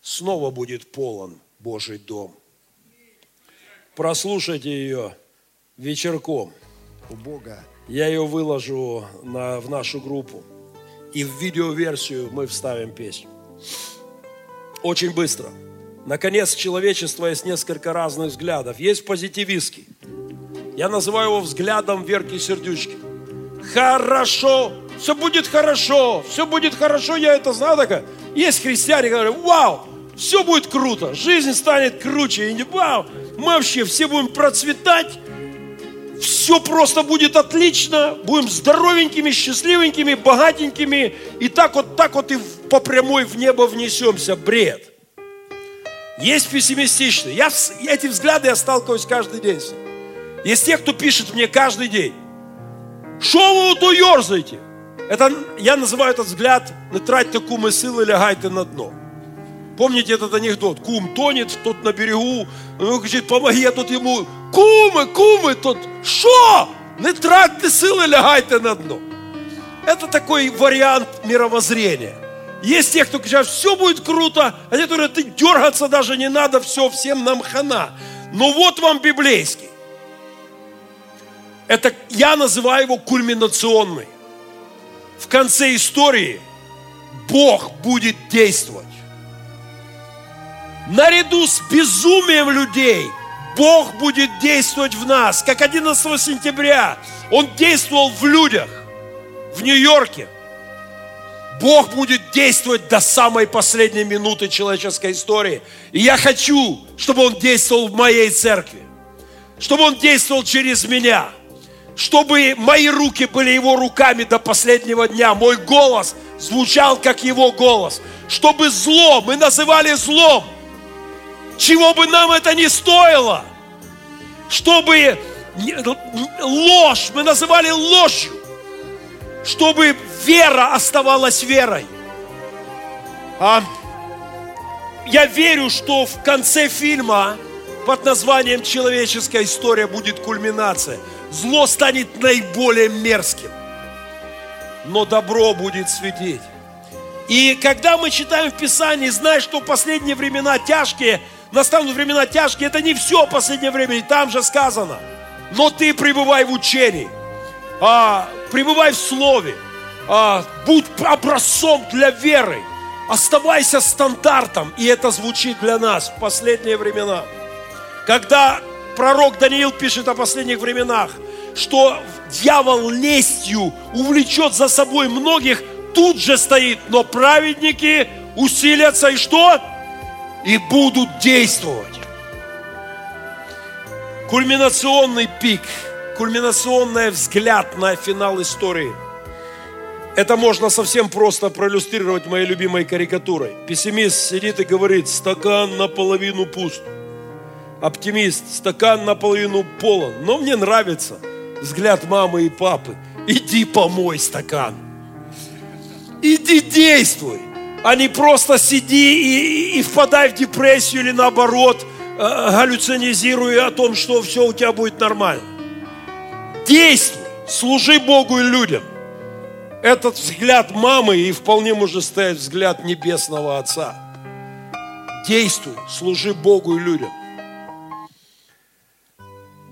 снова будет полон Божий дом. Прослушайте ее вечерком у Бога. Я ее выложу на, в нашу группу. И в видеоверсию мы вставим песню. Очень быстро. Наконец, человечество есть несколько разных взглядов. Есть позитивистский. Я называю его взглядом Верки Сердючки. Хорошо, все будет хорошо, все будет хорошо, я это знаю. Так, есть христиане, которые вау, все будет круто, жизнь станет круче. И, вау, мы вообще все будем процветать, все просто будет отлично, будем здоровенькими, счастливенькими, богатенькими, и так вот, так вот и по прямой в небо внесемся. Бред. Есть пессимистичные. Я, эти взгляды я сталкиваюсь каждый день. Есть те, кто пишет мне каждый день. Что вы тут ерзаете? Это, я называю этот взгляд «Не тратьте куми силы, лягайте на дно». Помните этот анекдот? Кум тонет, тот на берегу, он кричит, помоги, я тут ему, куми, куми, тот, що? Не тратьте силы, лягайте на дно. Это такой вариант мировоззрения. Есть те, кто кричат, все будет круто, а те, которые, ты дергаться даже не надо, все, всем нам хана. Но вот вам библейский. Это я называю его кульминационный. В конце истории Бог будет действовать. Наряду с безумием людей Бог будет действовать в нас, как 11 сентября Он действовал в людях в Нью-Йорке. Бог будет действовать до самой последней минуты человеческой истории. И я хочу, чтобы Он действовал в моей церкви. Чтобы Он действовал через меня. Чтобы мои руки были Его руками до последнего дня. Мой голос звучал, как Его голос. Чтобы зло мы называли злом. Чего бы нам это ни стоило. Чтобы ложь мы называли ложью чтобы вера оставалась верой. А я верю, что в конце фильма под названием «Человеческая история» будет кульминация. Зло станет наиболее мерзким, но добро будет светить. И когда мы читаем в Писании, зная, что последние времена тяжкие, настанут времена тяжкие, это не все последнее время, там же сказано. Но ты пребывай в учении – а, пребывай в Слове, а, будь образцом для веры, оставайся стандартом, и это звучит для нас в последние времена. Когда пророк Даниил пишет о последних временах, что дьявол лестью увлечет за собой многих, тут же стоит, но праведники усилятся и что? И будут действовать. Кульминационный пик – кульминационный взгляд на финал истории. Это можно совсем просто проиллюстрировать моей любимой карикатурой. Пессимист сидит и говорит, стакан наполовину пуст. Оптимист, стакан наполовину полон. Но мне нравится взгляд мамы и папы. Иди помой стакан. Иди действуй, а не просто сиди и, и впадай в депрессию или наоборот, э, галлюцинизируя о том, что все у тебя будет нормально. Действуй, служи Богу и людям. Этот взгляд мамы и вполне может стоять взгляд небесного Отца. Действуй, служи Богу и людям.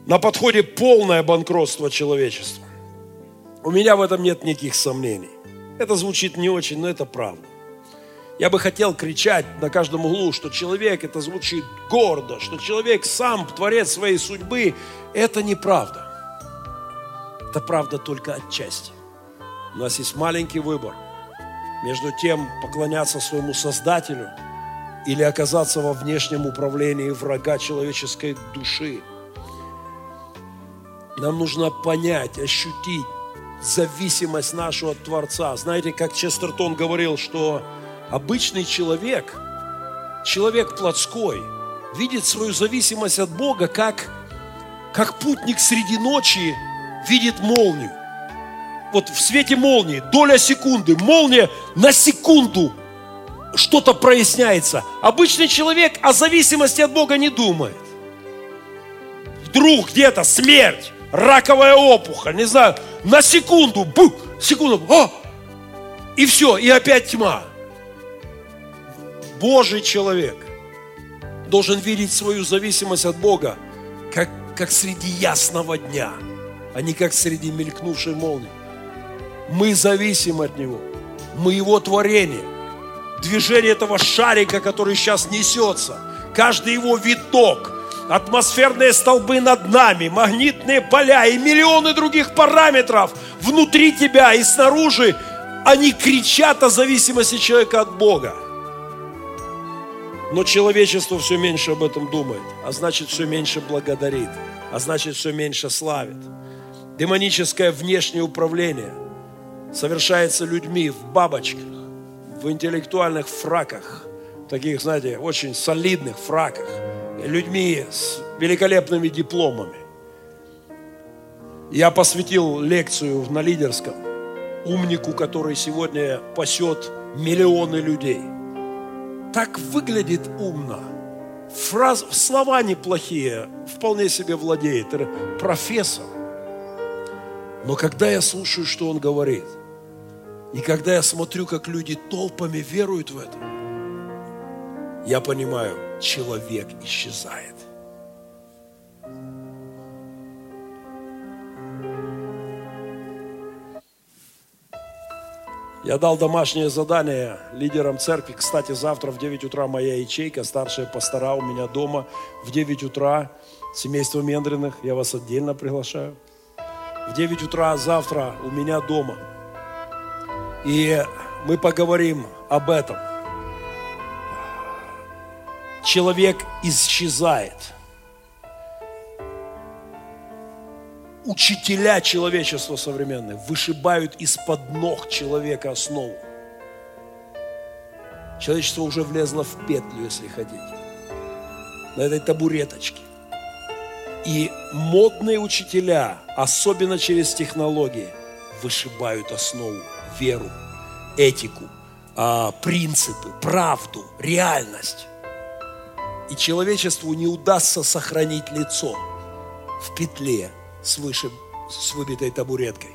На подходе полное банкротство человечества. У меня в этом нет никаких сомнений. Это звучит не очень, но это правда. Я бы хотел кричать на каждом углу, что человек, это звучит гордо, что человек сам творец своей судьбы. Это неправда. Это правда только отчасти. У нас есть маленький выбор между тем поклоняться своему Создателю или оказаться во внешнем управлении врага человеческой души. Нам нужно понять, ощутить зависимость нашу от Творца. Знаете, как Честертон говорил, что обычный человек, человек плотской, видит свою зависимость от Бога как, как путник среди ночи, видит молнию. Вот в свете молнии, доля секунды, молния на секунду что-то проясняется. Обычный человек о зависимости от Бога не думает. Вдруг где-то смерть, раковая опухоль, не знаю, на секунду, бух, секунду, о, и все, и опять тьма. Божий человек должен видеть свою зависимость от Бога, как, как среди ясного дня – не как среди мелькнувшей молнии. Мы зависим от Него. Мы Его творение. Движение этого шарика, который сейчас несется. Каждый его виток, атмосферные столбы над нами, магнитные поля и миллионы других параметров внутри тебя и снаружи, они кричат о зависимости человека от Бога. Но человечество все меньше об этом думает, а значит все меньше благодарит, а значит все меньше славит демоническое внешнее управление совершается людьми в бабочках, в интеллектуальных фраках, таких, знаете, очень солидных фраках, людьми с великолепными дипломами. Я посвятил лекцию на лидерском умнику, который сегодня пасет миллионы людей. Так выглядит умно. Фраз, слова неплохие, вполне себе владеет. Профессор – но когда я слушаю, что он говорит, и когда я смотрю, как люди толпами веруют в это, я понимаю, человек исчезает. Я дал домашнее задание лидерам церкви. Кстати, завтра в 9 утра моя ячейка, старшая пастора у меня дома. В 9 утра семейство Мендриных, я вас отдельно приглашаю. В 9 утра завтра у меня дома. И мы поговорим об этом. Человек исчезает – учителя человечества современные вышибают из-под ног человека основу. Человечество уже влезло в петлю, если хотите, на этой табуреточке. И модные учителя, особенно через технологии, вышибают основу, веру, этику, а, принципы, правду, реальность. И человечеству не удастся сохранить лицо в петле – с, выше, с выбитой табуреткой.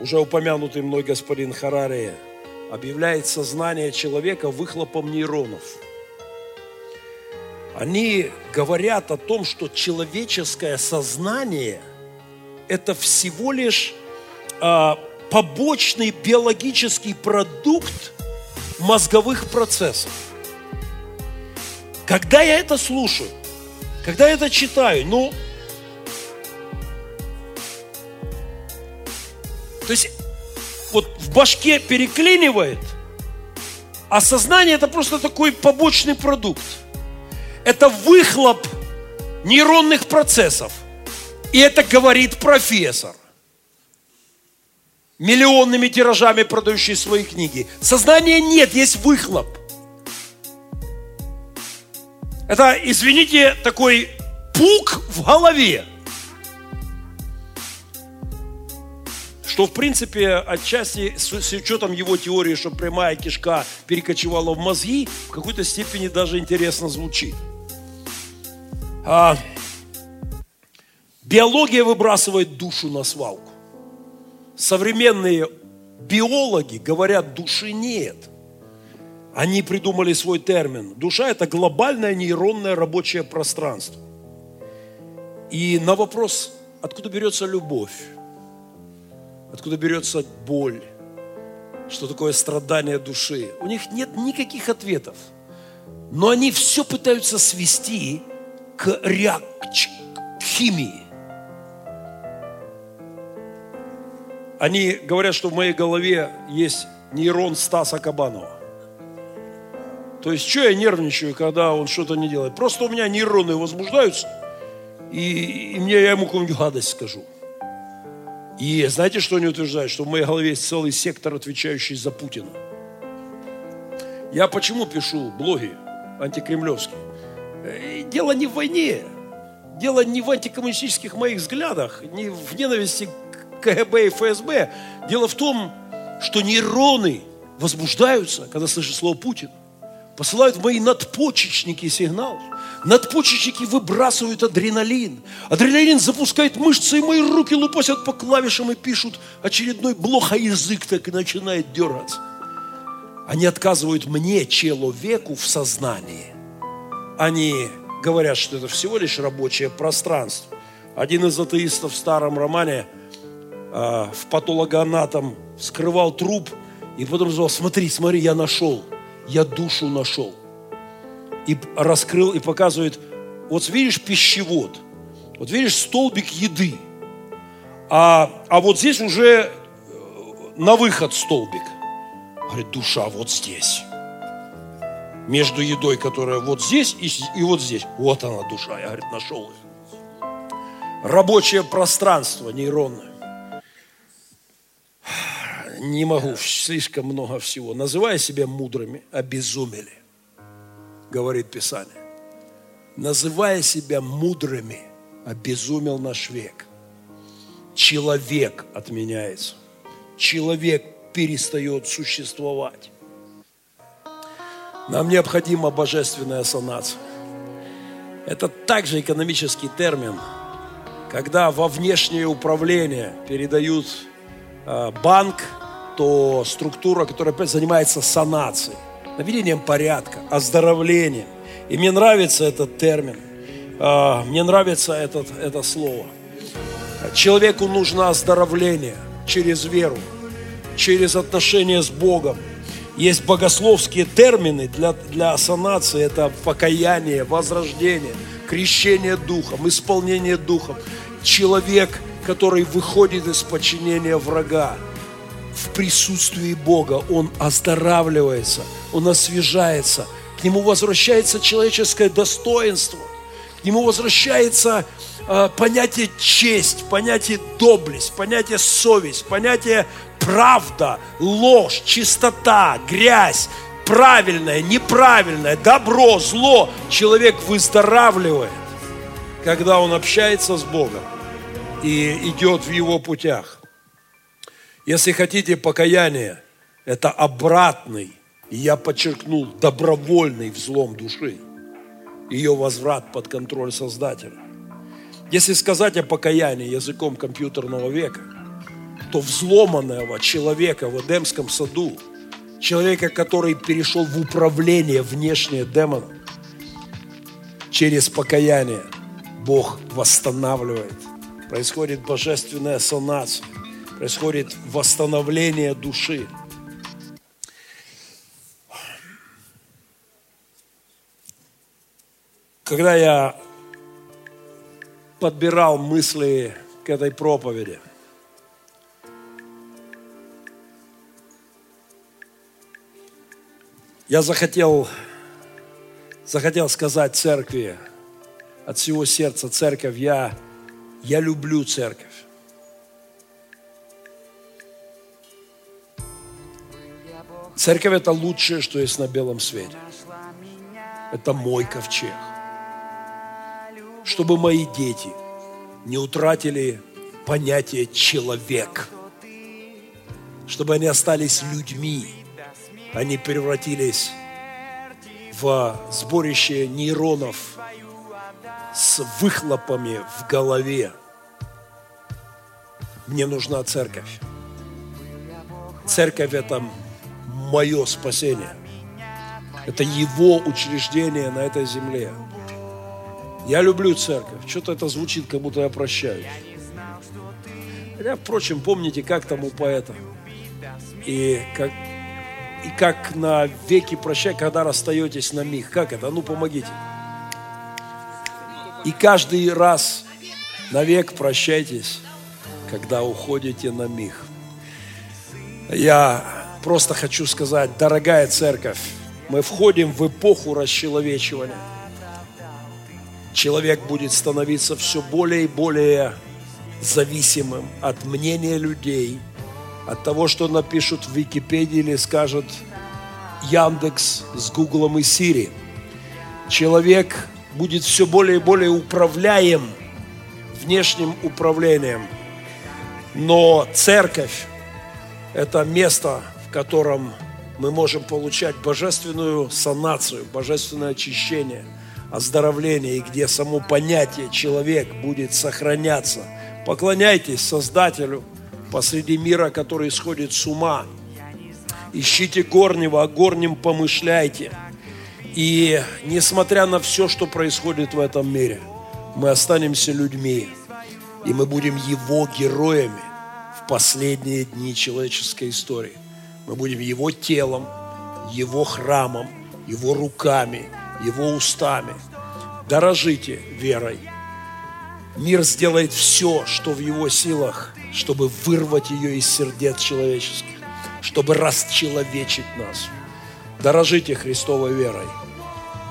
Уже упомянутый мной господин Харари объявляет сознание человека выхлопом нейронов. Они говорят о том, что человеческое сознание – это всего лишь а, побочный биологический продукт мозговых процессов. Когда я это слушаю, когда я это читаю, ну, то есть башке переклинивает, а сознание это просто такой побочный продукт. Это выхлоп нейронных процессов. И это говорит профессор миллионными тиражами продающие свои книги. Сознания нет, есть выхлоп. Это, извините, такой пук в голове. Что, в принципе, отчасти с, с учетом его теории, что прямая кишка перекочевала в мозги, в какой-то степени даже интересно звучит. А, биология выбрасывает душу на свалку современные биологи говорят, души нет. Они придумали свой термин. Душа – это глобальное нейронное рабочее пространство. И на вопрос, откуда берется любовь, откуда берется боль, что такое страдание души, у них нет никаких ответов. Но они все пытаются свести к, реак... к химии. Они говорят, что в моей голове есть нейрон Стаса Кабанова. То есть, что я нервничаю, когда он что-то не делает? Просто у меня нейроны возбуждаются, и, и мне я ему какую-нибудь гадость скажу. И знаете, что они утверждают? Что в моей голове есть целый сектор, отвечающий за Путина. Я почему пишу блоги антикремлевские? Э, дело не в войне, дело не в антикоммунистических моих взглядах, не в ненависти КГБ и ФСБ. Дело в том, что нейроны возбуждаются, когда слышат слово Путин. Посылают в мои надпочечники сигнал. Надпочечники выбрасывают адреналин. Адреналин запускает мышцы, и мои руки лупасят по клавишам и пишут очередной блок, а язык так и начинает дергаться. Они отказывают мне, человеку, в сознании. Они говорят, что это всего лишь рабочее пространство. Один из атеистов в старом романе – а, в патологоанатом скрывал труп, и потом сказал, смотри, смотри, я нашел, я душу нашел. И раскрыл, и показывает, вот видишь пищевод, вот видишь столбик еды, а, а вот здесь уже э, на выход столбик. Говорит, душа вот здесь. Между едой, которая вот здесь и, и вот здесь. Вот она душа. Я, говорит, нашел ее. Рабочее пространство нейронное не могу, слишком много всего. Называя себя мудрыми, обезумели, говорит Писание. Называя себя мудрыми, обезумел наш век. Человек отменяется. Человек перестает существовать. Нам необходима божественная санация. Это также экономический термин, когда во внешнее управление передают э, банк, то структура, которая занимается санацией, наведением порядка, оздоровлением. И мне нравится этот термин. А, мне нравится этот, это слово. Человеку нужно оздоровление через веру, через отношения с Богом. Есть богословские термины для, для санации. Это покаяние, возрождение, крещение духом, исполнение духом. Человек, который выходит из подчинения врага, в присутствии Бога, он оздоравливается, он освежается, к нему возвращается человеческое достоинство, к нему возвращается э, понятие честь, понятие доблесть, понятие совесть, понятие правда, ложь, чистота, грязь, правильное, неправильное, добро, зло. Человек выздоравливает, когда он общается с Богом и идет в его путях. Если хотите, покаяние – это обратный, и я подчеркнул, добровольный взлом души. Ее возврат под контроль Создателя. Если сказать о покаянии языком компьютерного века, то взломанного человека в Эдемском саду, человека, который перешел в управление внешнее демоном, через покаяние Бог восстанавливает. Происходит божественная санация происходит восстановление души. Когда я подбирал мысли к этой проповеди, я захотел, захотел сказать церкви, от всего сердца церковь, я, я люблю церковь. Церковь – это лучшее, что есть на белом свете. Это мой ковчег. Чтобы мои дети не утратили понятие «человек». Чтобы они остались людьми, они превратились в сборище нейронов с выхлопами в голове. Мне нужна церковь. Церковь – это мое спасение. Это Его учреждение на этой земле. Я люблю церковь. Что-то это звучит, как будто я прощаю. Хотя, впрочем, помните, как там у поэта. И как, и как на веки прощай, когда расстаетесь на миг. Как это? Ну, помогите. И каждый раз навек прощайтесь, когда уходите на миг. Я просто хочу сказать, дорогая церковь, мы входим в эпоху расчеловечивания. Человек будет становиться все более и более зависимым от мнения людей, от того, что напишут в Википедии или скажут Яндекс с Гуглом и Сири. Человек будет все более и более управляем внешним управлением. Но церковь – это место, котором мы можем получать божественную санацию, божественное очищение, оздоровление, и где само понятие человек будет сохраняться. Поклоняйтесь Создателю посреди мира, который сходит с ума. Ищите горнего, о горнем помышляйте. И несмотря на все, что происходит в этом мире, мы останемся людьми, и мы будем его героями в последние дни человеческой истории. Мы будем Его телом, Его храмом, Его руками, Его устами. Дорожите верой. Мир сделает все, что в его силах, чтобы вырвать ее из сердец человеческих, чтобы расчеловечить нас. Дорожите Христовой верой,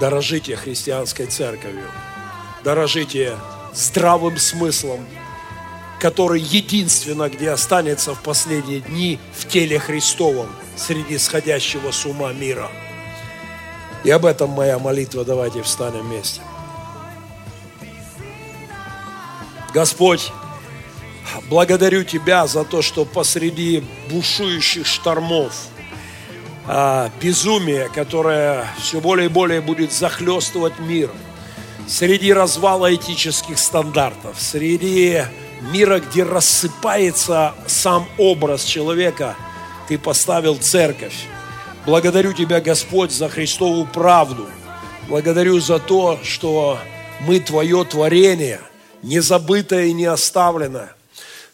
дорожите христианской церковью, дорожите здравым смыслом, который единственно, где останется в последние дни в теле Христовом среди сходящего с ума мира. И об этом моя молитва. Давайте встанем вместе. Господь, благодарю Тебя за то, что посреди бушующих штормов, а, безумия, которое все более и более будет захлестывать мир, среди развала этических стандартов, среди мира, где рассыпается сам образ человека, Ты поставил церковь. Благодарю Тебя, Господь, за Христову правду. Благодарю за то, что Мы Твое творение, не забытое и не оставленное.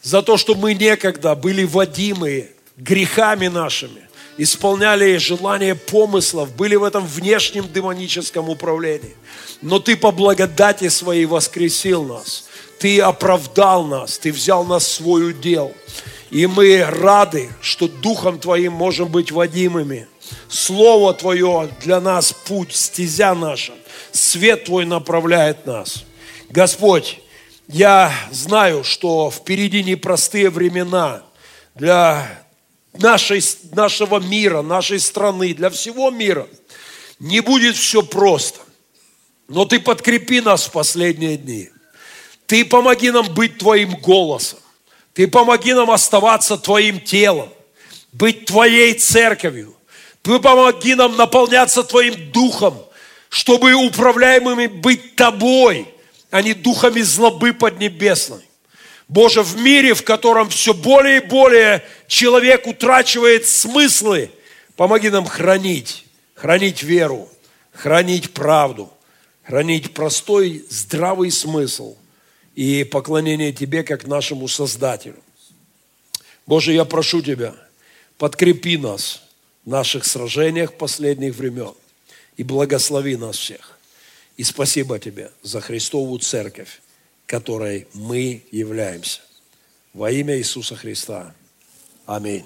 За то, что мы некогда были водимы грехами нашими, исполняли желания помыслов, были в этом внешнем демоническом управлении. Но Ты по благодати Своей воскресил нас. Ты оправдал нас, Ты взял нас в свой удел. И мы рады, что Духом Твоим можем быть водимыми. Слово Твое для нас путь, стезя наша. Свет Твой направляет нас. Господь, я знаю, что впереди непростые времена для нашей, нашего мира, нашей страны, для всего мира. Не будет все просто. Но Ты подкрепи нас в последние дни. Ты помоги нам быть Твоим голосом. Ты помоги нам оставаться Твоим телом, быть Твоей церковью. Ты помоги нам наполняться Твоим духом, чтобы управляемыми быть Тобой, а не духами злобы поднебесной. Боже, в мире, в котором все более и более человек утрачивает смыслы, помоги нам хранить, хранить веру, хранить правду, хранить простой, здравый смысл и поклонение Тебе, как нашему Создателю. Боже, я прошу Тебя, подкрепи нас в наших сражениях последних времен и благослови нас всех. И спасибо Тебе за Христову Церковь, которой мы являемся. Во имя Иисуса Христа. Аминь.